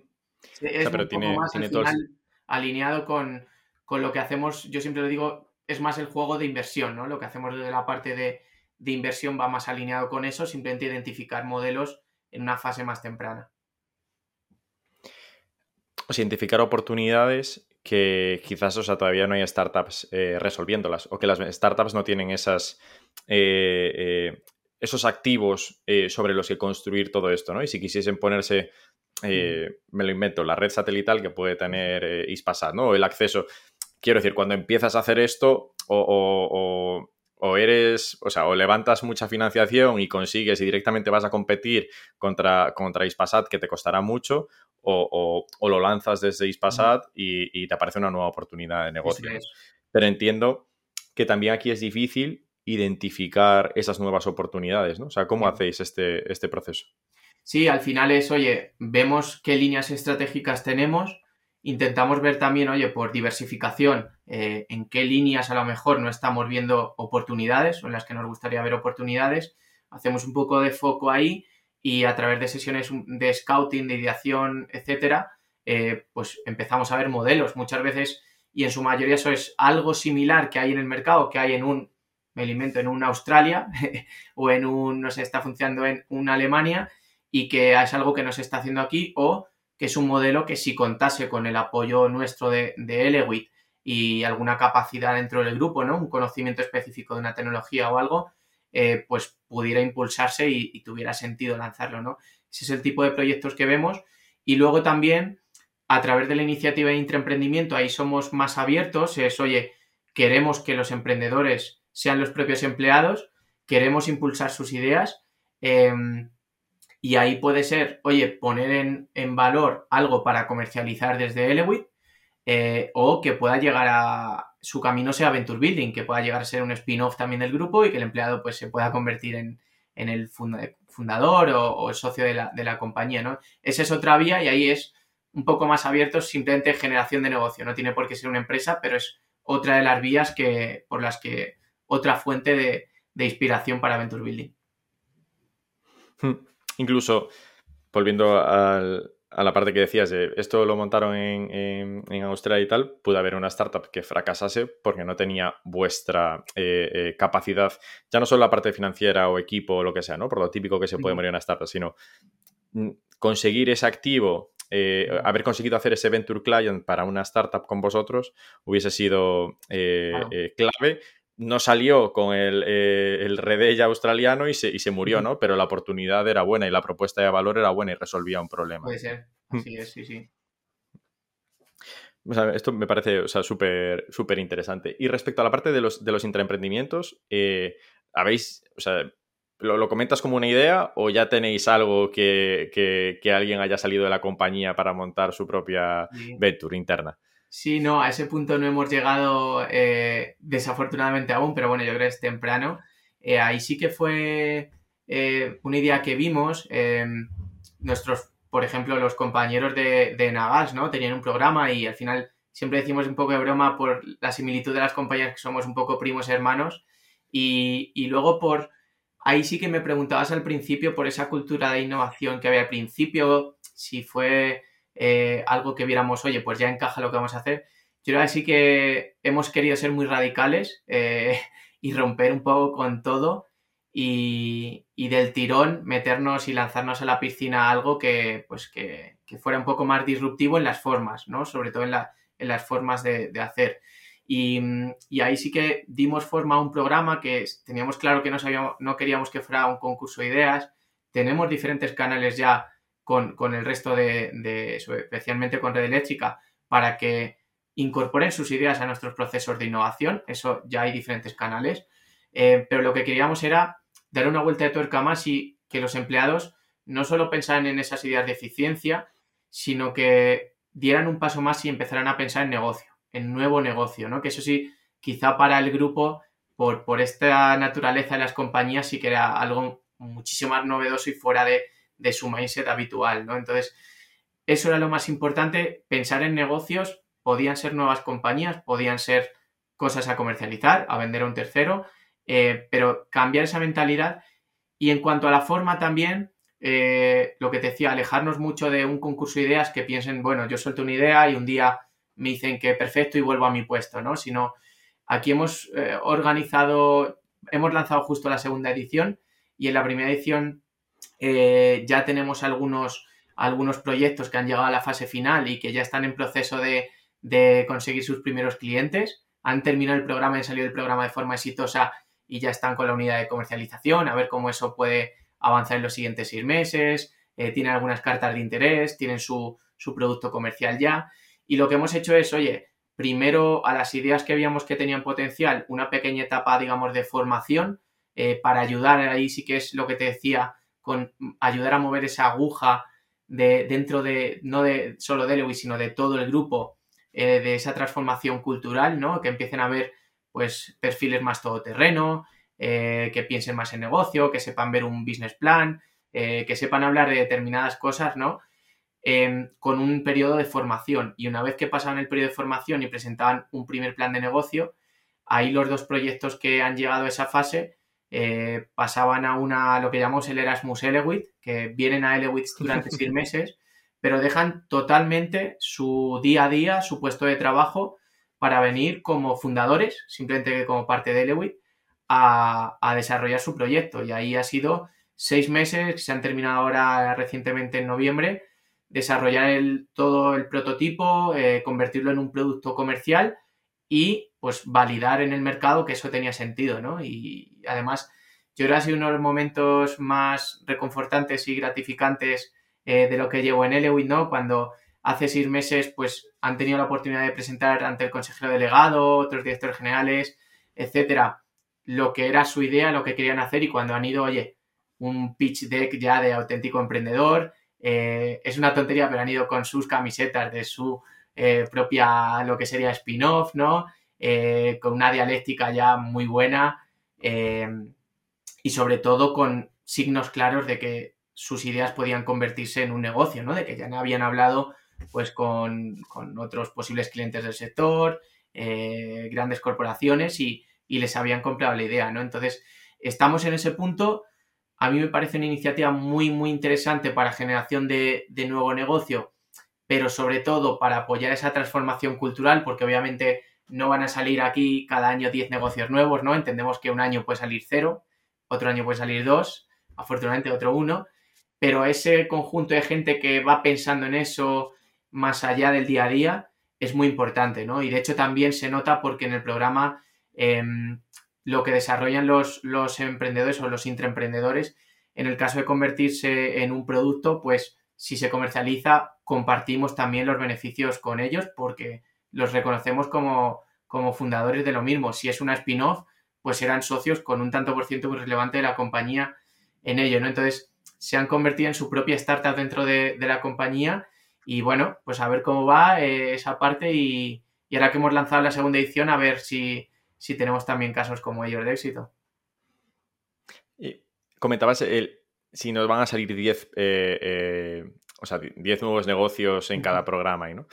Es un poco más al final, alineado con, con, lo que hacemos, yo siempre lo digo, es más el juego de inversión, ¿no? Lo que hacemos desde la parte de, de inversión va más alineado con eso, simplemente identificar modelos en una fase más temprana. O identificar oportunidades que quizás o sea, todavía no hay startups eh, resolviéndolas o que las startups no tienen esas, eh, eh, esos activos sobre los que construir todo esto, ¿no? Y si quisiesen ponerse eh, me lo invento, la red satelital que puede tener Ispasat, ¿no? El acceso. Quiero decir, cuando empiezas a hacer esto, o, o, eres, o sea, o levantas mucha financiación y consigues y directamente vas a competir contra, contra Ispasat, que te costará mucho, o, lo lanzas desde Ispasat y, te aparece una nueva oportunidad de negocio. Pero entiendo que también aquí es difícil identificar esas nuevas oportunidades, ¿no? O sea, ¿cómo hacéis este, este proceso? Sí, al final es, oye, vemos qué líneas estratégicas tenemos, intentamos ver también, oye, por diversificación, eh, en qué líneas a lo mejor no estamos viendo oportunidades o en las que nos gustaría ver oportunidades, hacemos un poco de foco ahí y a través de sesiones de scouting, de ideación, etcétera, eh, pues empezamos a ver modelos muchas veces y en su mayoría eso es algo similar que hay en el mercado, que hay en un, me alimento, en una Australia o en un, no sé, está funcionando en una Alemania y que es algo que no se está haciendo aquí o que es un modelo que si contase con el apoyo nuestro de, de Elewit y alguna capacidad dentro del grupo, ¿no? Un conocimiento específico de una tecnología o algo, eh, pues pudiera impulsarse y, tuviera sentido lanzarlo, ¿no? Ese es el tipo de proyectos que vemos. Y luego también, a través de la iniciativa de intraemprendimiento, ahí somos más abiertos, es, oye, queremos que los emprendedores sean los propios empleados, queremos impulsar sus ideas. Em, y ahí puede ser, oye, poner en, valor algo para comercializar desde Elewit eh, o que pueda llegar a su camino sea Venture Building, que pueda llegar a ser un spin-off también del grupo y que el empleado pues se pueda convertir en, el fundador o, el socio de la, compañía, ¿no? Esa es otra vía y ahí es un poco más abierto, simplemente generación de negocio, no tiene por qué ser una empresa, pero es otra de las vías que, por las que, otra fuente de, de inspiración para Venture Building. Hmm incluso volviendo a la parte que decías de esto lo montaron en, Australia y tal, puede haber una startup que fracasase porque no tenía vuestra eh, eh, capacidad, ya no solo la parte financiera o equipo o lo que sea, ¿no? Por lo típico que se puede morir en una startup, sino mm, conseguir ese activo, eh, haber conseguido hacer ese venture client para una startup con vosotros hubiese sido clave no salió con el, eh, el australiano y se, y se murió, ¿no? Pero la oportunidad era buena y la propuesta de valor era buena y resolvía un problema. Puede ser, mm. sí sí, sí. esto me parece súper súper interesante. Y respecto a la parte de los, de los intraemprendimientos, eh, ¿habéis, o sea, ¿lo, comentas como una idea o ya tenéis algo que, que, alguien haya salido de la compañía para montar su propia venture interna? Sí, no, a ese punto no hemos llegado eh, desafortunadamente aún, pero bueno, yo creo que es temprano. Eh, ahí sí que fue eh, una idea que vimos. nuestros, por ejemplo, los compañeros de, de, Nagas, ¿no? Tenían un programa y al final siempre decimos un poco de broma por la similitud de las compañías que somos un poco primos hermanos. Y, y luego por... Ahí sí que me preguntabas al principio por esa cultura de innovación que había al principio, si fue eh, algo que viéramos, oye, pues ya encaja lo que vamos a hacer. Yo creo que sí que hemos querido ser muy radicales eh, y romper un poco con todo y, del tirón meternos y lanzarnos a la piscina algo que, pues que, fuera un poco más disruptivo en las formas, ¿no? Sobre todo en, las formas de, hacer. Y, ahí sí que dimos forma a un programa que teníamos claro que no, sabíamos, no queríamos que fuera un concurso de ideas. Tenemos diferentes canales ya con, el resto de, especialmente con Red Eléctrica, para que incorporen sus ideas a nuestros procesos de innovación. Eso ya hay diferentes canales. Eh, pero lo que queríamos era dar una vuelta de tuerca más y que los empleados no solo pensaran en esas ideas de eficiencia, sino que dieran un paso más y empezaran a pensar en negocio, en nuevo negocio, ¿no? Que eso sí, quizá para el grupo, por, por esta naturaleza de las compañías, sí que era algo muchísimo más novedoso y fuera de, de su mindset habitual, ¿no? Entonces, eso era lo más importante, pensar en negocios, podían ser nuevas compañías, podían ser cosas a comercializar, a vender a un tercero, eh, pero cambiar esa mentalidad. Y en cuanto a la forma también, eh, lo que te decía, alejarnos mucho de un concurso de ideas que piensen, bueno, yo suelto una idea y un día me dicen que perfecto y vuelvo a mi puesto, ¿no? Sino aquí hemos eh, organizado, hemos lanzado justo la segunda edición y en la primera edición eh, ya tenemos algunos, algunos proyectos que han llegado a la fase final y que ya están en proceso de, conseguir sus primeros clientes. Han terminado el programa, han salido del programa de forma exitosa y ya están con la unidad de comercialización, a ver cómo eso puede avanzar en los siguientes seis meses. eh, tienen algunas cartas de interés, tienen su, su producto comercial ya. Y lo que hemos hecho es, oye, primero a las ideas que veíamos que tenían potencial, una pequeña etapa, digamos, de formación eh, para ayudar, ahí sí que es lo que te decía, con ayudar a mover esa aguja de, dentro de, no de solo de Lewis, sino de todo el grupo, eh, de esa transformación cultural, ¿no? Que empiecen a ver, pues, perfiles más todoterreno, eh, que piensen más en negocio, que sepan ver un business plan, que sepan hablar de determinadas cosas, ¿no? Em, con un periodo de formación. Y una vez que pasaban el periodo de formación y presentaban un primer plan de negocio, ahí los dos proyectos que han llegado a esa fase eh, pasaban a una, lo que llamamos el Erasmus Elewit, que vienen a Elewit durante seis meses, pero dejan totalmente su día a día, su puesto de trabajo, para venir como fundadores, simplemente como parte de Elewit, a, a desarrollar su proyecto. Y ahí ha sido seis meses, se han terminado ahora recientemente en noviembre, desarrollar el, todo el prototipo, eh, convertirlo en un producto comercial y pues validar en el mercado que eso tenía sentido, ¿no? Y además, yo creo que ha sido uno de los momentos más reconfortantes y gratificantes eh, de lo que llevo en Elewit, ¿no? Cuando hace seis meses pues han tenido la oportunidad de presentar ante el consejero delegado, otros directores generales, etcétera, lo que era su idea, lo que querían hacer y cuando han ido, oye, un pitch deck ya de auténtico emprendedor, eh, es una tontería, pero han ido con sus camisetas de su eh, propia, lo que sería spin-off, ¿no? Con una dialéctica ya muy buena y sobre todo con signos claros de que sus ideas podían convertirse en un negocio, ¿no? De que ya habían hablado pues con, otros posibles clientes del sector, grandes corporaciones y, y les habían comprado la idea, ¿no? Entonces, estamos en ese punto a mí me parece una iniciativa muy, muy interesante para generación de, nuevo negocio, pero sobre todo para apoyar esa transformación cultural, porque obviamente no van a salir aquí cada año 10 negocios nuevos, ¿no? Entendemos que un año puede salir cero, otro año puede salir dos, afortunadamente otro uno, pero ese conjunto de gente que va pensando en eso más allá del día a día es muy importante, ¿no? Y de hecho también se nota porque en el programa em, lo que desarrollan los, los emprendedores o los intraemprendedores. En el caso de convertirse en un producto, pues si se comercializa, compartimos también los beneficios con ellos porque los reconocemos como, como fundadores de lo mismo. Si es una spin-off, pues serán socios con un tanto por ciento muy relevante de la compañía en ello, ¿no? Entonces, se han convertido en su propia startup dentro de, la compañía y bueno, pues a ver cómo va eh, esa parte y, y, ahora que hemos lanzado la segunda edición, a ver si, si tenemos también casos como ellos de éxito. Y comentabas el, si nos van a salir 10 eh, eh, o sea, 10 nuevos negocios en cada programa, ¿no?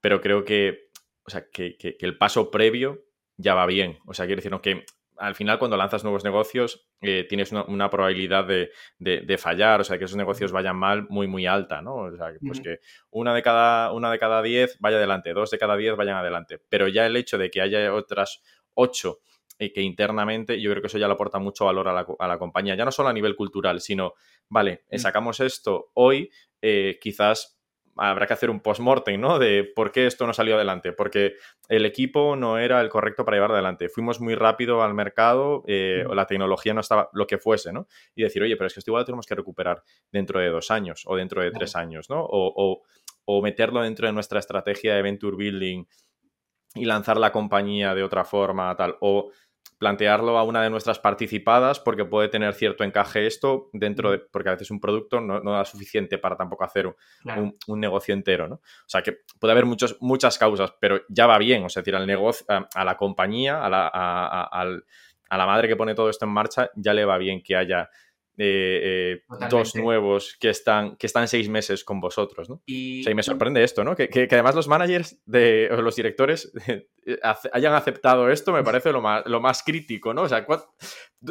Pero creo que, o sea, que, el paso previo ya va bien. O sea, quiero decir, que al final cuando lanzas nuevos negocios eh, tienes una, probabilidad de, fallar, o sea, que esos negocios vayan mal muy, muy alta, ¿no? O sea, pues que una de, cada, una de cada diez vaya adelante, dos de cada diez vayan adelante. Pero ya el hecho de que haya otras 8 y que internamente yo creo que eso ya le aporta mucho valor a la, compañía, ya no solo a nivel cultural, sino, vale, mm. sacamos esto hoy, eh, quizás habrá que hacer un post-mortem, ¿no? De por qué esto no salió adelante, porque el equipo no era el correcto para llevar adelante. Fuimos muy rápido al mercado, eh, mm. la tecnología no estaba lo que fuese, ¿no? Y decir, oye, pero es que esto igual lo tenemos que recuperar dentro de dos años o dentro de tres años, ¿no? o, o meterlo dentro de nuestra estrategia de venture building y lanzar la compañía de otra forma, tal, o plantearlo a una de nuestras participadas porque puede tener cierto encaje esto dentro de, porque a veces un producto no, da suficiente para tampoco hacer un, negocio entero, ¿no? O sea que puede haber muchos, muchas causas, pero ya va bien, o sea, decir, al negocio, a, la compañía, a la, a la madre que pone todo esto en marcha, ya le va bien que haya eh, dos nuevos que están, que están seis meses con vosotros, ¿no? Y, me sorprende esto, ¿no? Que, además los managers de, o los directores eh, hayan aceptado esto me parece lo más, lo más crítico, ¿no? O sea,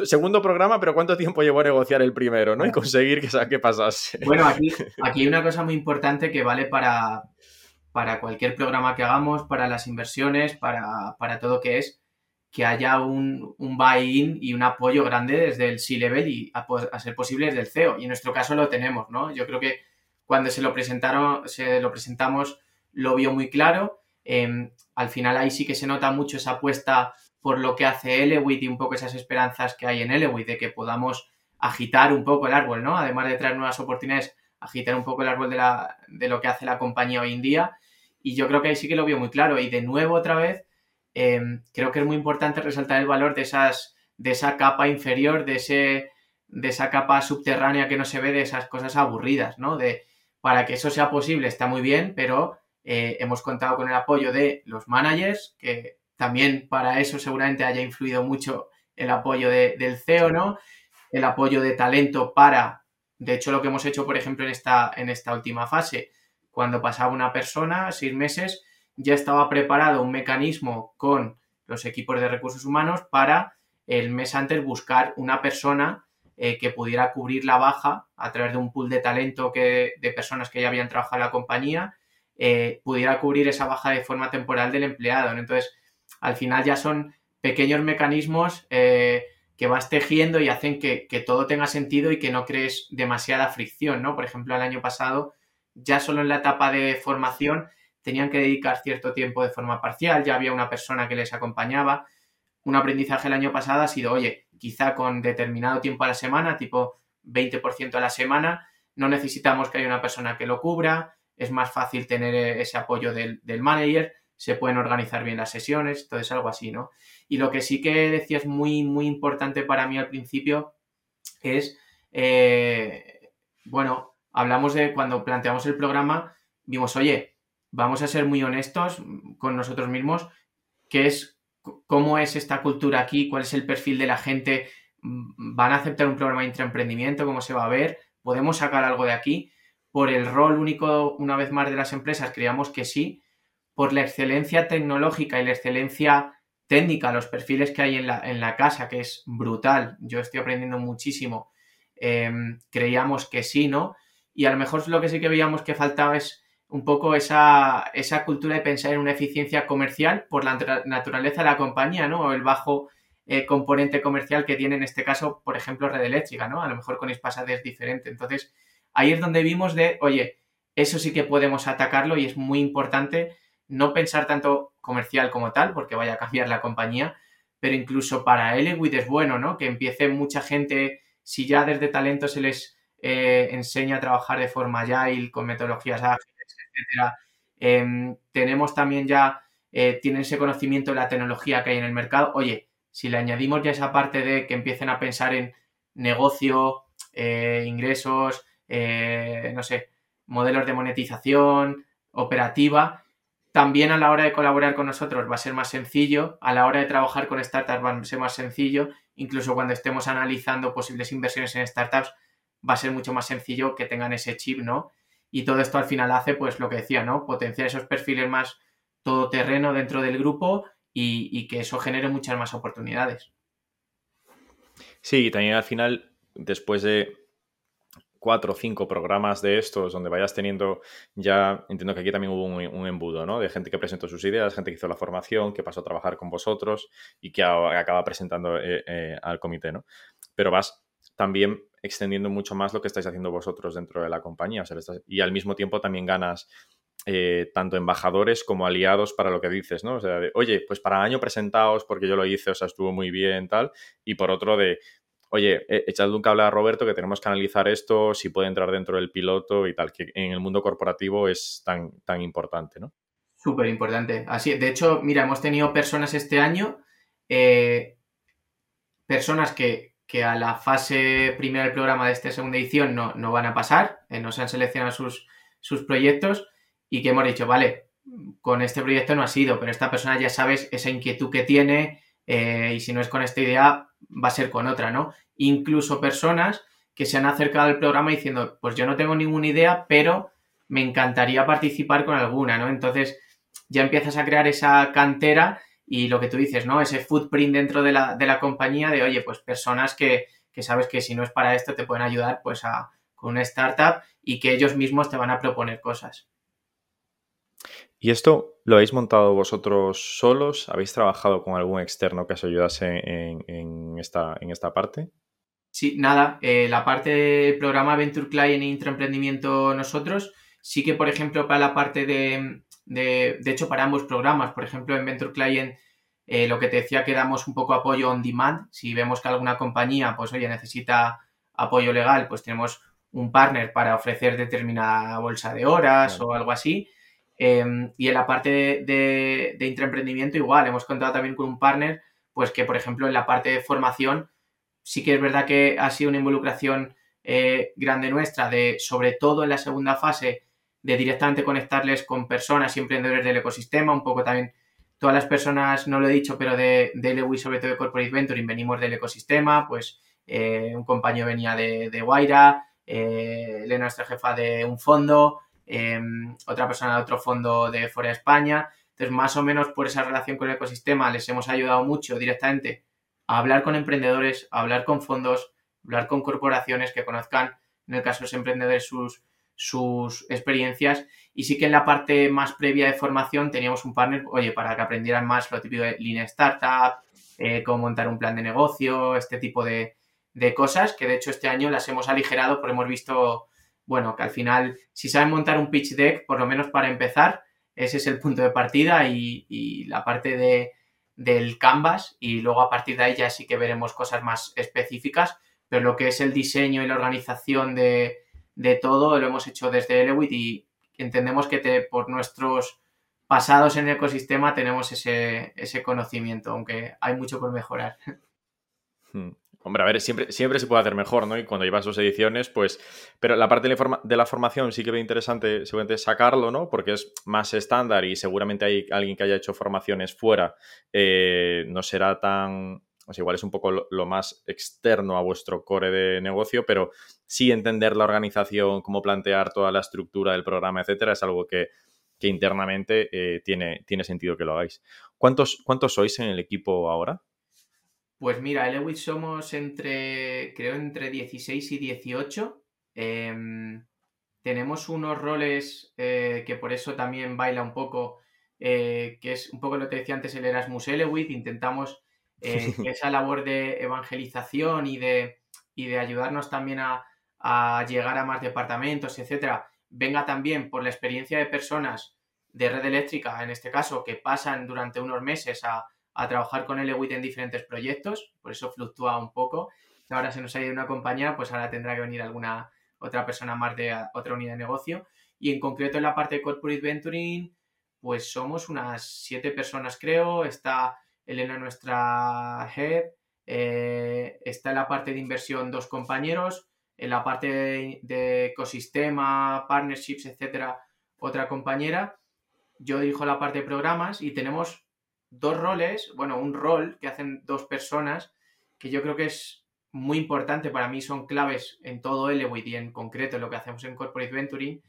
segundo programa, pero ¿cuánto tiempo llevó a negociar el primero, ¿no? Y conseguir que, que pasase. Bueno, aquí, aquí hay una cosa muy importante que vale para, para cualquier programa que hagamos, para las inversiones, para, para todo que es que haya un, un buy-in y un apoyo grande desde el C-Level y a, ser posible desde el CEO. Y en nuestro caso lo tenemos, ¿no? Yo creo que cuando se lo presentaron, se lo presentamos, lo vio muy claro. Em, al final ahí sí que se nota mucho esa apuesta por lo que hace Elewit y un poco esas esperanzas que hay en Elewit de que podamos agitar un poco el árbol, ¿no? Además de traer nuevas oportunidades, agitar un poco el árbol de, la, de lo que hace la compañía hoy en día. Y yo creo que ahí sí que lo veo muy claro. Y de nuevo, otra vez, em, creo que es muy importante resaltar el valor de, esas, de esa capa inferior, de, ese, de esa capa subterránea que no se ve, de esas cosas aburridas, ¿no? De, para que eso sea posible está muy bien, pero eh, hemos contado con el apoyo de los managers, que también para eso seguramente haya influido mucho el apoyo del CEO, ¿no? El apoyo de talento para, de hecho, lo que hemos hecho, por ejemplo, en esta, en esta última fase, cuando pasaba una persona, seis meses, ya estaba preparado un mecanismo con los equipos de recursos humanos para el mes antes buscar una persona eh, que pudiera cubrir la baja a través de un pool de talento que, de personas que ya habían trabajado en la compañía, eh, pudiera cubrir esa baja de forma temporal del empleado. Entonces, al final ya son pequeños mecanismos eh, que vas tejiendo y hacen que, todo tenga sentido y que no crees demasiada fricción, ¿no? Por ejemplo, el año pasado, ya solo en la etapa de formación, tenían que dedicar cierto tiempo de forma parcial, ya había una persona que les acompañaba. Un aprendizaje el año pasado ha sido, oye, quizá con determinado tiempo a la semana, tipo 20% a la semana, no necesitamos que haya una persona que lo cubra, es más fácil tener ese apoyo del, del manager, se pueden organizar bien las sesiones, entonces algo así, ¿no? Y lo que sí que decías muy, muy importante para mí al principio es, eh, bueno, hablamos de cuando planteamos el programa, vimos, oye, vamos a ser muy honestos con nosotros mismos, qué es, cómo es esta cultura aquí, cuál es el perfil de la gente, van a aceptar un programa de intraemprendimiento, cómo se va a ver, podemos sacar algo de aquí. Por el rol único, una vez más, de las empresas, creíamos que sí, por la excelencia tecnológica y la excelencia técnica, los perfiles que hay en la, en la casa, que es brutal, yo estoy aprendiendo muchísimo, em, creíamos que sí, ¿no? Y a lo mejor lo que sí que veíamos que faltaba es un poco esa, esa cultura de pensar en una eficiencia comercial por la naturaleza de la compañía, ¿no? O el bajo eh, componente comercial que tiene en este caso, por ejemplo, Red Eléctrica, ¿no? A lo mejor con Ispasat es diferente. Entonces, ahí es donde vimos de, oye, eso sí que podemos atacarlo y es muy importante no pensar tanto comercial como tal, porque vaya a cambiar la compañía, pero incluso para Elewit es bueno, ¿no? Que empiece mucha gente, si ya desde talento se les eh, enseña a trabajar de forma agile, con metodologías ágiles, Em, tenemos también ya, eh, tienen ese conocimiento de la tecnología que hay en el mercado. Oye, si le añadimos ya esa parte de que empiecen a pensar en negocio, eh, ingresos, no sé, modelos de monetización, operativa, también a la hora de colaborar con nosotros va a ser más sencillo, a la hora de trabajar con startups va a ser más sencillo, incluso cuando estemos analizando posibles inversiones en startups va a ser mucho más sencillo que tengan ese chip, ¿no? Y todo esto al final hace, pues lo que decía, ¿no? Potenciar esos perfiles más todoterreno dentro del grupo y, y que eso genere muchas más oportunidades. Sí, y también al final, después de cuatro o cinco programas de estos donde vayas teniendo ya, entiendo que aquí también hubo un, embudo, ¿no? De gente que presentó sus ideas, gente que hizo la formación, que pasó a trabajar con vosotros y que acaba presentando eh, eh, al comité, ¿no? Pero vas también extendiendo mucho más lo que estáis haciendo vosotros dentro de la compañía. Y al mismo tiempo también ganas eh, tanto embajadores como aliados para lo que dices, ¿no? O sea, de, oye, pues para año presentaos porque yo lo hice, o sea, estuvo muy bien, tal. Y por otro, de, oye, eh, echadle un cable a Roberto que tenemos que analizar esto, si puede entrar dentro del piloto y tal, que en el mundo corporativo es tan, tan importante, ¿no? Súper importante. Así, de hecho, mira, hemos tenido personas este año, eh, personas que, a la fase primera del programa de esta segunda edición no, no van a pasar, eh, no se han seleccionado sus, sus proyectos y que hemos dicho, vale, con este proyecto no ha sido, pero esta persona ya sabes esa inquietud que tiene y si no es con esta idea, va a ser con otra, ¿no? Incluso personas que se han acercado al programa diciendo, pues yo no tengo ninguna idea, pero me encantaría participar con alguna, ¿no? Entonces ya empiezas a crear esa cantera y lo que tú dices, ¿no? Ese footprint dentro de la, de la compañía de, oye, pues personas que, que, sabes que si no es para esto te pueden ayudar pues a, con una startup y que ellos mismos te van a proponer cosas. ¿Y esto lo habéis montado vosotros solos? ¿Habéis trabajado con algún externo que os ayudase en, esta, en esta parte? Sí, nada, eh, la parte del programa Venture Client e Intraemprendimiento nosotros, sí que, por ejemplo, para la parte de, de, de hecho, para ambos programas, por ejemplo, en Venture Client, eh, lo que te decía que damos un poco apoyo on demand, si vemos que alguna compañía, pues oye, necesita apoyo legal, pues tenemos un partner para ofrecer determinada bolsa de horas o algo así. Em, y en la parte de, de, intraemprendimiento igual, hemos contado también con un partner, pues que por ejemplo en la parte de formación sí que es verdad que ha sido una involucración eh, grande nuestra de, sobre todo en la segunda fase, de directamente conectarles con personas y emprendedores del ecosistema, un poco también todas las personas, no lo he dicho, pero de, de sobre todo de Corporate Venturing, venimos del ecosistema, pues eh, un compañero venía de, de Guaira, eh, Elena, nuestra jefa de un fondo, em, otra persona de otro fondo de fuera de España. Entonces, más o menos por esa relación con el ecosistema les hemos ayudado mucho directamente a hablar con emprendedores, a hablar con fondos, hablar con corporaciones que conozcan, en el caso de los emprendedores, sus, sus experiencias. Y sí que en la parte más previa de formación teníamos un partner, oye, para que aprendieran más lo típico de Lean Startup, eh, cómo montar un plan de negocio, este tipo de, de cosas, que de hecho este año las hemos aligerado porque hemos visto, bueno, que al final, si saben montar un pitch deck, por lo menos para empezar, ese es el punto de partida y, y la parte de, del canvas y luego a partir de ahí ya sí que veremos cosas más específicas pero lo que es el diseño y la organización de, todo lo hemos hecho desde Elewit y entendemos que por nuestros pasados en el ecosistema tenemos ese, conocimiento, aunque hay mucho por mejorar. Hmm. Hombre, a ver, siempre, siempre se puede hacer mejor, ¿no? Y cuando llevas dos ediciones, pues... Pero la parte de la, formación sí que veo interesante seguramente sacarlo, ¿no? Porque es más estándar y seguramente hay alguien que haya hecho formaciones fuera, eh, no será tan pues igual es un poco lo, más externo a vuestro core de negocio, pero sí entender la organización, cómo plantear toda la estructura del programa, etcétera, es algo que, internamente eh, tiene, tiene sentido que lo hagáis. ¿Cuántos, ¿Cuántos sois en el equipo ahora? Pues mira, Elewit somos entre, creo, entre 16 y 18. Em, tenemos unos roles eh, que por eso también baila un poco, eh, que es un poco lo que decía antes el Erasmus Elewit. Intentamos eh, esa labor de evangelización y de, y de ayudarnos también a, llegar a más departamentos, etcétera, venga también por la experiencia de personas de red eléctrica, en este caso, que pasan durante unos meses a, trabajar con el EWIT en diferentes proyectos, por eso fluctúa un poco. Ahora se nos ha ido una compañía, pues ahora tendrá que venir alguna otra persona más de otra unidad de negocio. Y en concreto en la parte de Corporate Venturing, pues somos unas siete personas, creo. Está Elena, nuestra head. Eh, está en la parte de inversión dos compañeros. En la parte de, ecosistema, partnerships, etcétera, otra compañera. Yo dirijo la parte de programas y tenemos dos roles, bueno, un rol que hacen dos personas que yo creo que es muy importante para mí, son claves en todo Elewit y en concreto en lo que hacemos en Corporate Venturing,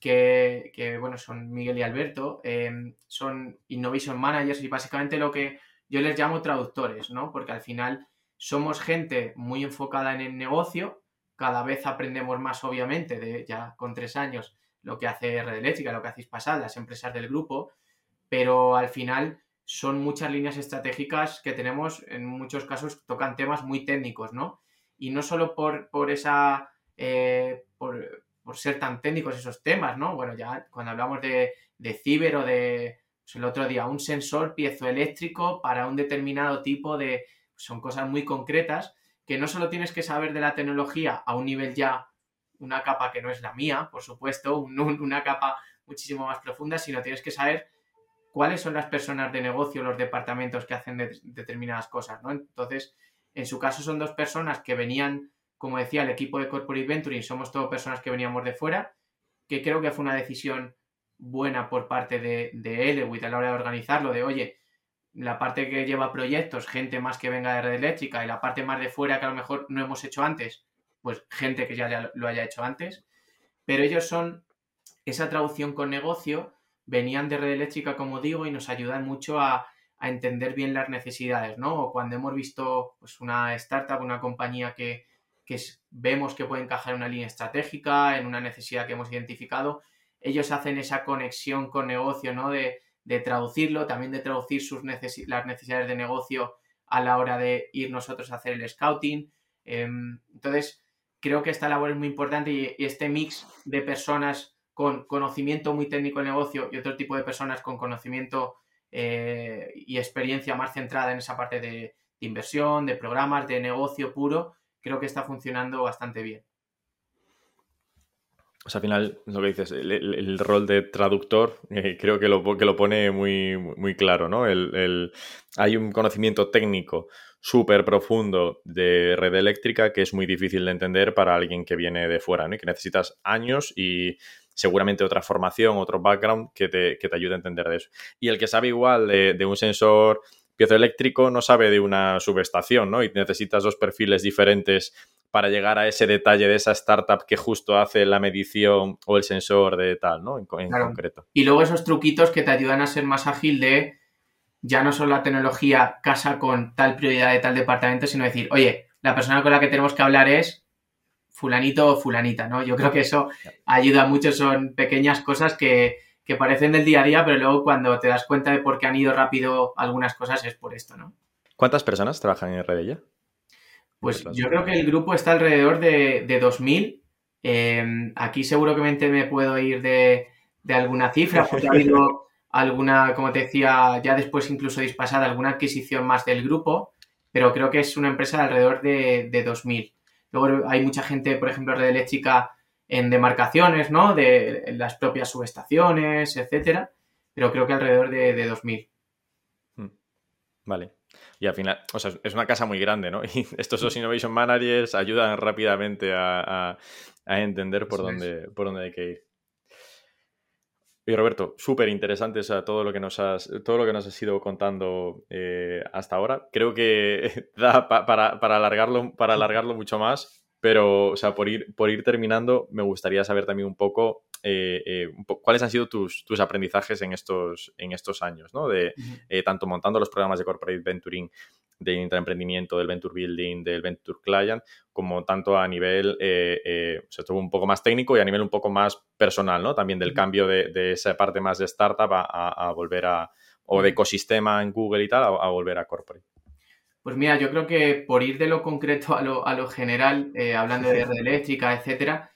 que, bueno, son Miguel y Alberto, eh, son Innovation Managers y básicamente lo que yo les llamo traductores, ¿no? Porque al final somos gente muy enfocada en el negocio, cada vez aprendemos más, obviamente, de ya con tres años, lo que hace Red Eléctrica, lo que hacéis pasar, las empresas del grupo, pero al final son muchas líneas estratégicas que tenemos, en muchos casos tocan temas muy técnicos, ¿no? Y no solo por, por esa, eh, por, ser tan técnicos esos temas, ¿no? Bueno, ya cuando hablamos de, de ciber o de, el otro día, un sensor piezoeléctrico para un determinado tipo de... Son cosas muy concretas que no solo tienes que saber de la tecnología a un nivel ya, una capa que no es la mía, por supuesto, una capa muchísimo más profunda, sino tienes que saber cuáles son las personas de negocio, los departamentos que hacen determinadas cosas, ¿no? Entonces, en su caso son dos personas que venían, como decía, el equipo de Corporate Venturing, somos todos personas que veníamos de fuera, que creo que fue una decisión buena por parte de, de Elewit a la hora de organizarlo, de oye, la parte que lleva proyectos, gente más que venga de red eléctrica y la parte más de fuera que a lo mejor no hemos hecho antes, pues gente que ya lo haya hecho antes, pero ellos son esa traducción con negocio, venían de red eléctrica, como digo, y nos ayudan mucho a, entender bien las necesidades, ¿no? O cuando hemos visto pues, una startup, una compañía que, que vemos que puede encajar en una línea estratégica, en una necesidad que hemos identificado, ellos hacen esa conexión con negocio, ¿no? De, traducirlo, también de traducir sus las necesidades de negocio a la hora de ir nosotros a hacer el scouting. Em, entonces, creo que esta labor es muy importante y, este mix de personas con conocimiento muy técnico de negocio y otro tipo de personas con conocimiento eh, y experiencia más centrada en esa parte de inversión, de programas, de negocio puro, creo que está funcionando bastante bien. Pues al final, lo que dices, el, rol de traductor eh, creo que lo, que lo pone muy, muy claro, ¿no? Hay un conocimiento técnico súper profundo de red eléctrica que es muy difícil de entender para alguien que viene de fuera, ¿no? Y que necesitas años y seguramente otra formación, otro background que te, que te ayude a entender de eso. Y el que sabe igual de un sensor piezoeléctrico no sabe de una subestación, ¿no? Y necesitas dos perfiles diferentes para llegar a ese detalle de esa startup que justo hace la medición o el sensor de tal, ¿no? En, concreto. Y luego esos truquitos que te ayudan a ser más ágil de ya no solo la tecnología casa con tal prioridad de tal departamento, sino decir, oye, la persona con la que tenemos que hablar es fulanito o fulanita, ¿no? Yo creo que eso ayuda mucho, son pequeñas cosas que, que parecen del día a día, pero luego cuando te das cuenta de por qué han ido rápido algunas cosas es por esto, ¿no? ¿Cuántas personas trabajan en Redella? Pues yo creo que el grupo está alrededor de, de 2.000. Em, aquí seguramente me puedo ir de, alguna cifra, porque ha habido alguna, como te decía, ya después incluso dispasada, alguna adquisición más del grupo, pero creo que es una empresa de alrededor de, de 2.000. Luego hay mucha gente, por ejemplo, red eléctrica en demarcaciones, ¿no? De las propias subestaciones, etcétera, pero creo que alrededor de, de 2.000. Hmm. Vale. Y al final, o sea, es una casa muy grande, ¿no? Y estos dos Innovation Managers ayudan rápidamente a, entender por dónde, por dónde hay que ir. Y Roberto, súper interesante todo lo que nos has, todo lo que nos has ido contando eh, hasta ahora. Creo que da para, para, alargarlo, para alargarlo mucho más, pero, o sea, por ir, por ir terminando, me gustaría saber también un poco eh, eh, cuáles han sido tus, aprendizajes en estos, en estos años, ¿no? De eh, tanto montando los programas de corporate venturing, de intraemprendimiento, del venture building, del venture client, como tanto a nivel, o un poco más técnico y a nivel un poco más personal, ¿no? También del cambio de, esa parte más de startup a, volver a, o de ecosistema en Google y tal, a, volver a corporate. Pues mira, yo creo que por ir de lo concreto a lo, a lo general, hablando de red eléctrica, etcétera,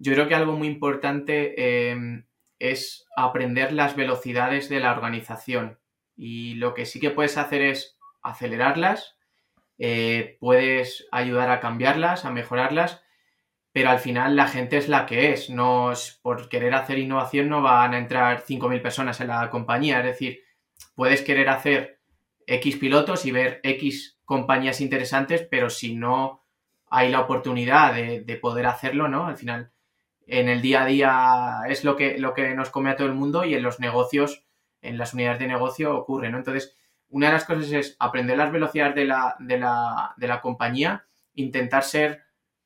yo creo que algo muy importante em, es aprender las velocidades de la organización. Y lo que sí que puedes hacer es acelerarlas, eh, puedes ayudar a cambiarlas, a mejorarlas, pero al final la gente es la que es. No es por querer hacer innovación no van a entrar 5.000 personas en la compañía. Es decir, puedes querer hacer X pilotos y ver X compañías interesantes, pero si no hay la oportunidad de, de poder hacerlo, ¿no? Al final en el día a día es lo que, lo que nos come a todo el mundo y en los negocios, en las unidades de negocio ocurre, ¿no? Entonces, una de las cosas es aprender las velocidades de la, de la, de la compañía, intentar ser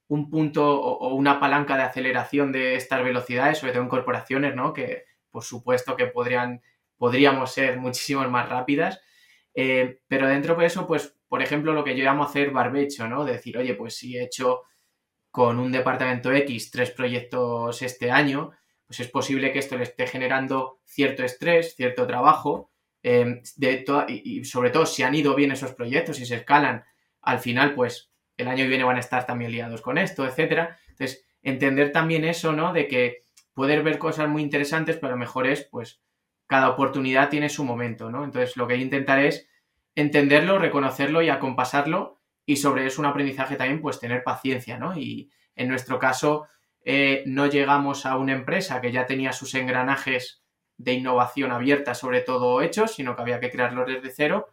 un punto o, una palanca de aceleración de estas velocidades, sobre todo en corporaciones, ¿no? Que por supuesto que podrían, podríamos ser muchísimo más rápidas. Eh, pero dentro de eso, pues, por ejemplo, lo que yo llamo hacer barbecho, ¿no? decir, oye, pues si he hecho con un departamento X tres proyectos este año, pues es posible que esto le esté generando cierto estrés, cierto trabajo, em, de y, sobre todo si han ido bien esos proyectos y se escalan, al final pues el año que viene van a estar también liados con esto, etcétera. Entonces, entender también eso, ¿no? De que poder ver cosas muy interesantes, pero lo mejor es, pues, cada oportunidad tiene su momento, ¿no? Entonces, lo que hay que intentar es entenderlo, reconocerlo y acompasarlo y sobre eso un aprendizaje también, pues tener paciencia, ¿no? Y en nuestro caso, eh, no llegamos a una empresa que ya tenía sus engranajes de innovación abierta, sobre todo hechos, sino que había que crearlos desde cero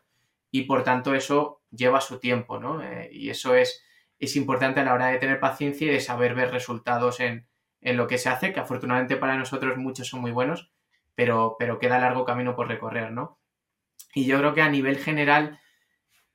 y por tanto eso lleva su tiempo, ¿no? Eh, y eso es, es importante a la hora de tener paciencia y de saber ver resultados en, en, lo que se hace, que afortunadamente para nosotros muchos son muy buenos, pero, pero queda largo camino por recorrer, ¿no? Y yo creo que a nivel general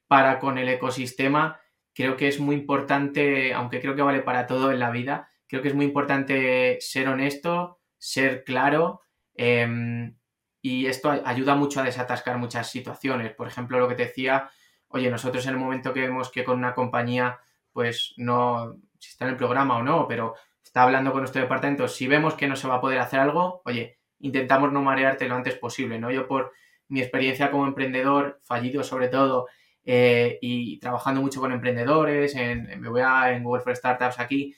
para con el ecosistema, creo que es muy importante, aunque creo que vale para todo en la vida, creo que es muy importante ser honesto, ser claro em, y esto ayuda mucho a desatascar muchas situaciones. Por ejemplo, lo que te decía, oye, nosotros en el momento que vemos que con una compañía, pues no, si está en el programa o no, pero está hablando con nuestro departamento, si vemos que no se va a poder hacer algo, oye, intentamos no marearte lo antes posible, ¿no? Yo por mi experiencia como emprendedor, fallido sobre todo, eh, y trabajando mucho con emprendedores, en, en en Google for Startups aquí,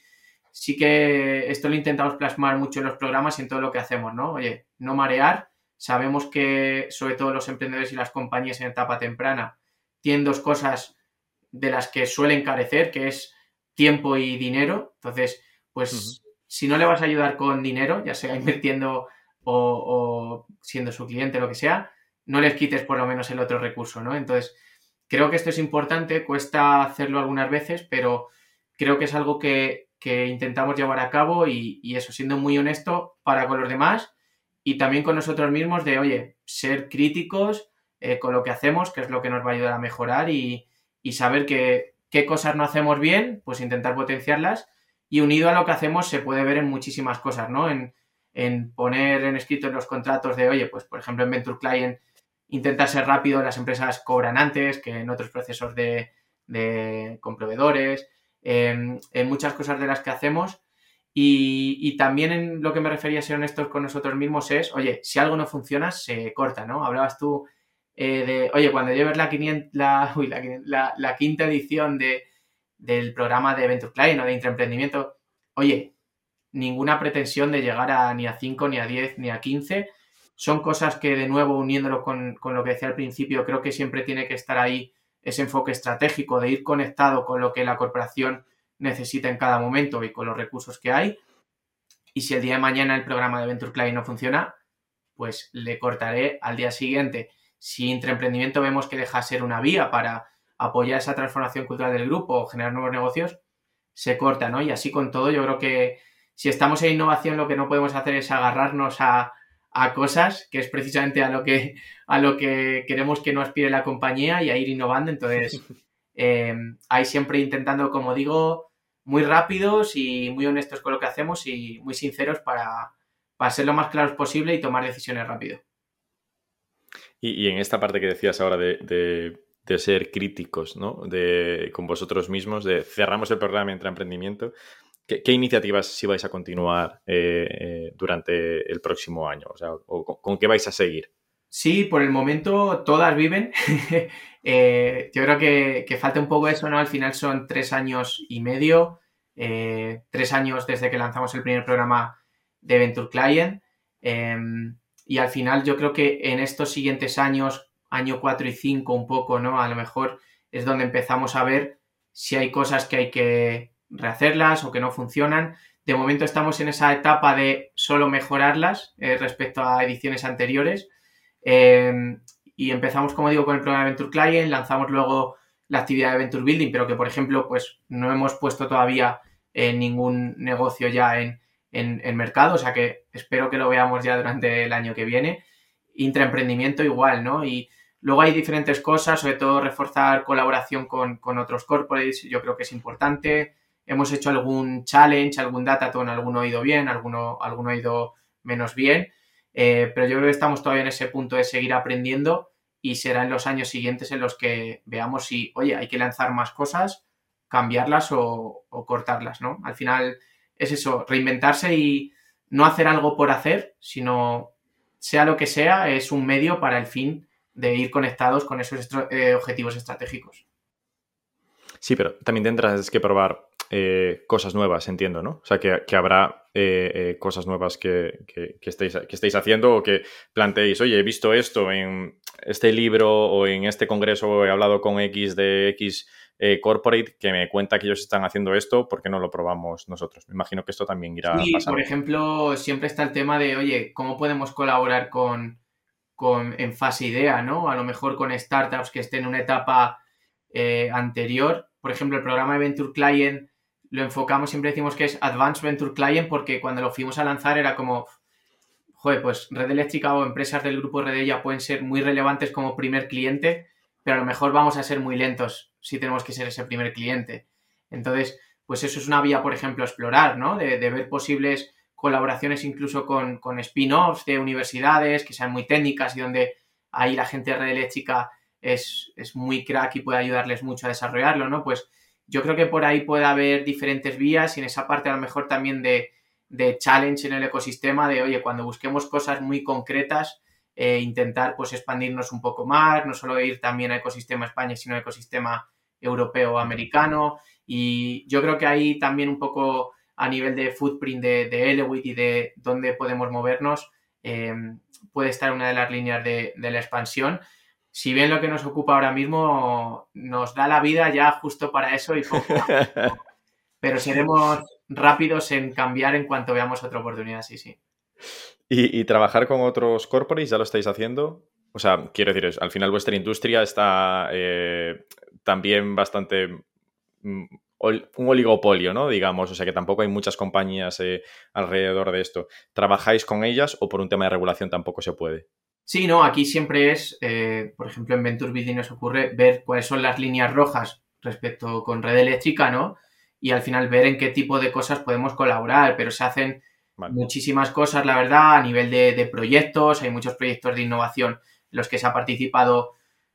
sí que esto lo intentamos plasmar mucho en los programas y en todo lo que hacemos, ¿no? Oye, no marear. Sabemos que sobre todo los emprendedores y las compañías en etapa temprana tienen dos cosas de las que suelen carecer, que es tiempo y dinero. Entonces, pues si no le vas a ayudar con dinero, ya sea invirtiendo o, siendo su cliente, lo que sea, no les quites por lo menos el otro recurso, ¿no? Entonces, creo que esto es importante, cuesta hacerlo algunas veces, pero creo que es algo que, intentamos llevar a cabo y, eso, siendo muy honesto para con los demás y también con nosotros mismos de, oye, ser críticos eh, con lo que hacemos, que es lo que nos va a ayudar a mejorar y, y saber que qué cosas no hacemos bien, pues intentar potenciarlas y unido a lo que hacemos se puede ver en muchísimas cosas, ¿no? En poner en escrito en los contratos de, oye, pues por ejemplo en Venture Client intentar ser rápido, las empresas cobran antes que en otros procesos de, de con proveedores, en, muchas cosas de las que hacemos. Y, también en lo que me refería a ser honestos con nosotros mismos es, oye, si algo no funciona, se corta, ¿no? Hablabas tú eh, de, oye, cuando lleves la, la, la, quinta edición de, del programa de Venture Client o de intraemprendimiento, oye, ninguna pretensión de llegar a ni a 5, ni a 10, ni a 15. Son cosas que, de nuevo, uniéndolo con, con, lo que decía al principio, creo que siempre tiene que estar ahí ese enfoque estratégico de ir conectado con lo que la corporación necesita en cada momento y con los recursos que hay. Y si el día de mañana el programa de Venture Client no funciona, pues le cortaré al día siguiente. Si intraemprendimiento vemos que deja ser una vía para apoyar esa transformación cultural del grupo o generar nuevos negocios, se corta, ¿no? Y así con todo, yo creo que si estamos en innovación, lo que no podemos hacer es agarrarnos a, cosas, que es precisamente a lo que, a lo que queremos que nos pide la compañía y a ir innovando. Entonces, eh, ahí siempre intentando, como digo, muy rápidos y muy honestos con lo que hacemos y muy sinceros para, para ser lo más claros posible y tomar decisiones rápido. Y, en esta parte que decías ahora de de ser críticos, ¿no? De, con vosotros mismos, de cerramos el programa entre emprendimiento. ¿Qué, iniciativas si vais a continuar eh, eh, durante el próximo año? O con, qué vais a seguir? Sí, por el momento todas viven. Eh, yo creo que, que, falta un poco eso, ¿no? Al final son tres años y medio, tres años desde que lanzamos el primer programa de Venture Client. Em, y al final yo creo que en estos siguientes años, año 4 y 5 un poco, ¿no? A lo mejor es donde empezamos a ver si hay cosas que hay que rehacerlas o que no funcionan. De momento estamos en esa etapa de solo mejorarlas eh, respecto a ediciones anteriores. Em, y empezamos, como digo, con el programa de Venture Client, lanzamos luego la actividad de Venture Building, pero que, por ejemplo, pues no hemos puesto todavía en ningún negocio ya en, en, mercado, o sea que espero que lo veamos ya durante el año que viene. Intraemprendimiento igual, ¿no? Y Luego hay diferentes cosas, sobre todo reforzar colaboración con, otros corporates, yo creo que es importante. Hemos hecho algún challenge, algún dataton, alguno ha ido bien, alguno, alguno ha ido menos bien, eh, pero yo creo que estamos todavía en ese punto de seguir aprendiendo y será en los años siguientes en los que veamos si, oye, hay que lanzar más cosas, cambiarlas o, cortarlas, ¿no? Al final es eso, reinventarse y no hacer algo por hacer, sino sea lo que sea, es un medio para el fin de ir conectados con esos eh, objetivos estratégicos. Sí, pero también tendrás que probar eh, cosas nuevas, entiendo, ¿no? O sea, que, habrá eh, cosas nuevas que, que, estéis, que estéis haciendo o que planteéis, oye, he visto esto en este libro o en este congreso, he hablado con X de X corporate que me cuenta que ellos están haciendo esto, ¿por qué no lo probamos nosotros? Me imagino que esto también irá sí, Por ejemplo, siempre está el tema de, oye, ¿cómo podemos colaborar con con, en fase idea, ¿no? A lo mejor con startups que estén en una etapa eh, anterior. Por ejemplo, el programa de Venture Client lo enfocamos, siempre decimos que es Advanced Venture Client porque cuando lo fuimos a lanzar era como, joder, pues Red Eléctrica o empresas del grupo Red ya pueden ser muy relevantes como primer cliente, pero a lo mejor vamos a ser muy lentos si tenemos que ser ese primer cliente. Entonces, pues eso es una vía, por ejemplo, explorar, ¿no? De, de ver posibles colaboraciones incluso con, spin-offs de universidades que sean muy técnicas y donde ahí la gente de red eléctrica es, muy crack y puede ayudarles mucho a desarrollarlo, ¿no? Pues yo creo que por ahí puede haber diferentes vías y en esa parte a lo mejor también de, challenge en el ecosistema, de oye, cuando busquemos cosas muy concretas, eh, intentar pues expandirnos un poco más, no solo ir también al ecosistema España, sino al ecosistema europeo americano. Y yo creo que ahí también un poco a nivel de footprint de, de y de dónde podemos movernos, em, puede estar una de las líneas de, la expansión. Si bien lo que nos ocupa ahora mismo nos da la vida ya justo para eso y Pero seremos, rápidos en cambiar en cuanto veamos otra oportunidad, sí, sí. ¿Y, trabajar con otros corporates ya lo estáis haciendo? O sea, quiero decir, al final vuestra industria está eh, también bastante mm, un oligopolio, ¿no? Digamos, o sea que tampoco hay muchas compañías eh, alrededor de esto. ¿Trabajáis con ellas o por un tema de regulación tampoco se puede? Sí, no, aquí siempre es, eh, por ejemplo, en Venture Building nos ocurre ver cuáles son las líneas rojas respecto con red eléctrica, ¿no? Y al final ver en qué tipo de cosas podemos colaborar, pero se hacen muchísimas cosas, la verdad, a nivel de, de, proyectos, hay muchos proyectos de innovación en los que se ha participado,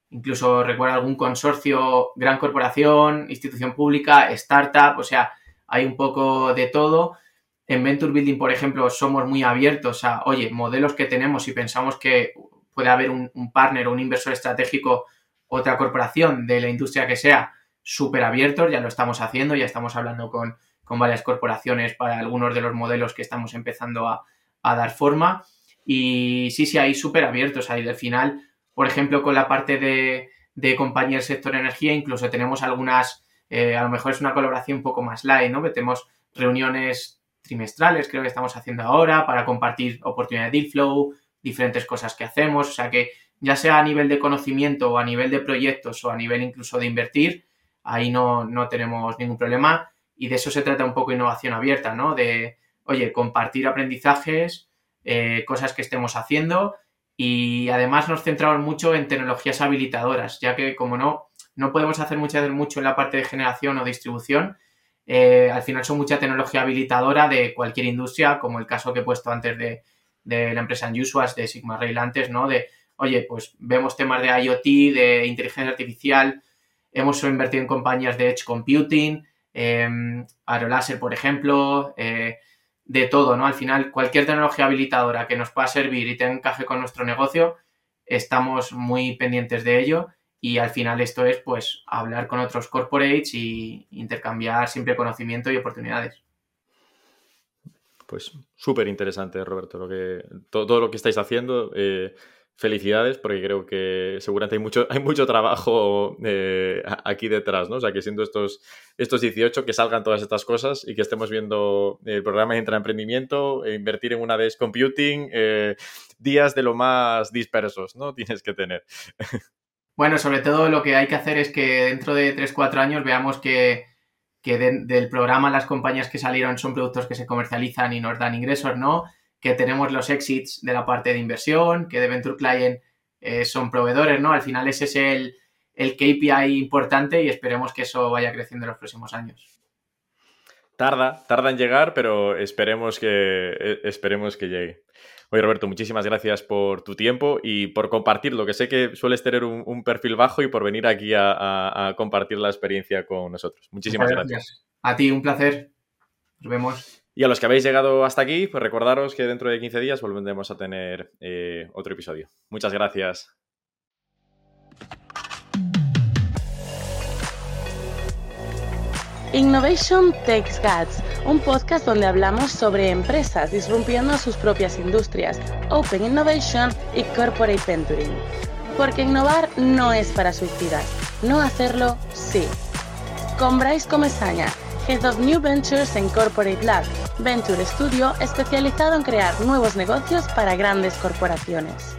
incluso recuerdo algún consorcio, gran corporación, institución pública, startup, o sea, hay un poco de todo en Venture Building, por ejemplo, somos muy abiertos a, oye, modelos que tenemos y pensamos que puede haber un, partner o un inversor estratégico, otra corporación de la industria que sea, súper abiertos, ya lo estamos haciendo, ya estamos hablando con, varias corporaciones para algunos de los modelos que estamos empezando a, dar forma. Y sí, sí, ahí súper abiertos. Ahí al final, por ejemplo, con la parte de, de compañía del sector energía, incluso tenemos algunas, eh, a lo mejor es una colaboración un poco más light, ¿no? Que tenemos reuniones trimestrales, creo que estamos haciendo ahora, para compartir oportunidades de deal flow, diferentes cosas que hacemos. O sea que ya sea a nivel de conocimiento o a nivel de proyectos o a nivel incluso de invertir, ahí no, tenemos ningún problema. Y de eso se trata un poco innovación abierta, ¿no? De, oye, compartir aprendizajes, eh, cosas que estemos haciendo y además nos centramos mucho en tecnologías habilitadoras, ya que como no, no podemos hacer mucho en la parte de generación o distribución, eh, al final son mucha tecnología habilitadora de cualquier industria, como el caso que he puesto antes de, la empresa Unusual, de Sigma Rail antes, ¿no? De, oye, pues vemos temas de IoT, de inteligencia artificial, hemos invertido en compañías de Edge Computing, eh, Aerolaser, por ejemplo, eh, de todo, ¿no? Al final, cualquier tecnología habilitadora que nos pueda servir y tenga encaje con nuestro negocio, estamos muy pendientes de ello y al final esto es pues hablar con otros corporates y intercambiar siempre conocimiento y oportunidades. Pues súper interesante, Roberto, lo que, todo, lo que estáis haciendo. Eh, felicidades, porque creo que seguramente hay mucho, hay mucho trabajo eh, aquí detrás, ¿no? O sea, que siendo estos, estos 18, que salgan todas estas cosas y que estemos viendo el programa de intraemprendimiento, e invertir en una de computing, eh, días de lo más dispersos, ¿no? Tienes que tener. Bueno, sobre todo lo que hay que hacer es que dentro de 3-4 años veamos que, del programa las compañías que salieron son productos que se comercializan y nos dan ingresos, ¿no? Que tenemos los exits de la parte de inversión, que de Venture Client eh, son proveedores, ¿no? Al final ese es el, el KPI importante y esperemos que eso vaya creciendo en los próximos años. Tarda, tarda en llegar, pero esperemos que, eh, esperemos que llegue. Oye, Roberto, muchísimas gracias por tu tiempo y por compartirlo, que sé que sueles tener un, perfil bajo y por venir aquí a, compartir la experiencia con nosotros. Muchísimas gracias. A ti, un placer. Nos vemos. Y a los que habéis llegado hasta aquí, pues recordaros que dentro de 15 días volveremos a tener eh, otro episodio. Muchas gracias. Innovation Takes Guts, un podcast donde hablamos sobre empresas disrumpiendo sus propias industrias, Open Innovation y Corporate Venturing. Porque innovar no es para suicidas, no hacerlo sí. Con Bryce Comesaña, Head of New Ventures en Corporate Lab, Venture Studio especializado en crear nuevos negocios para grandes corporaciones.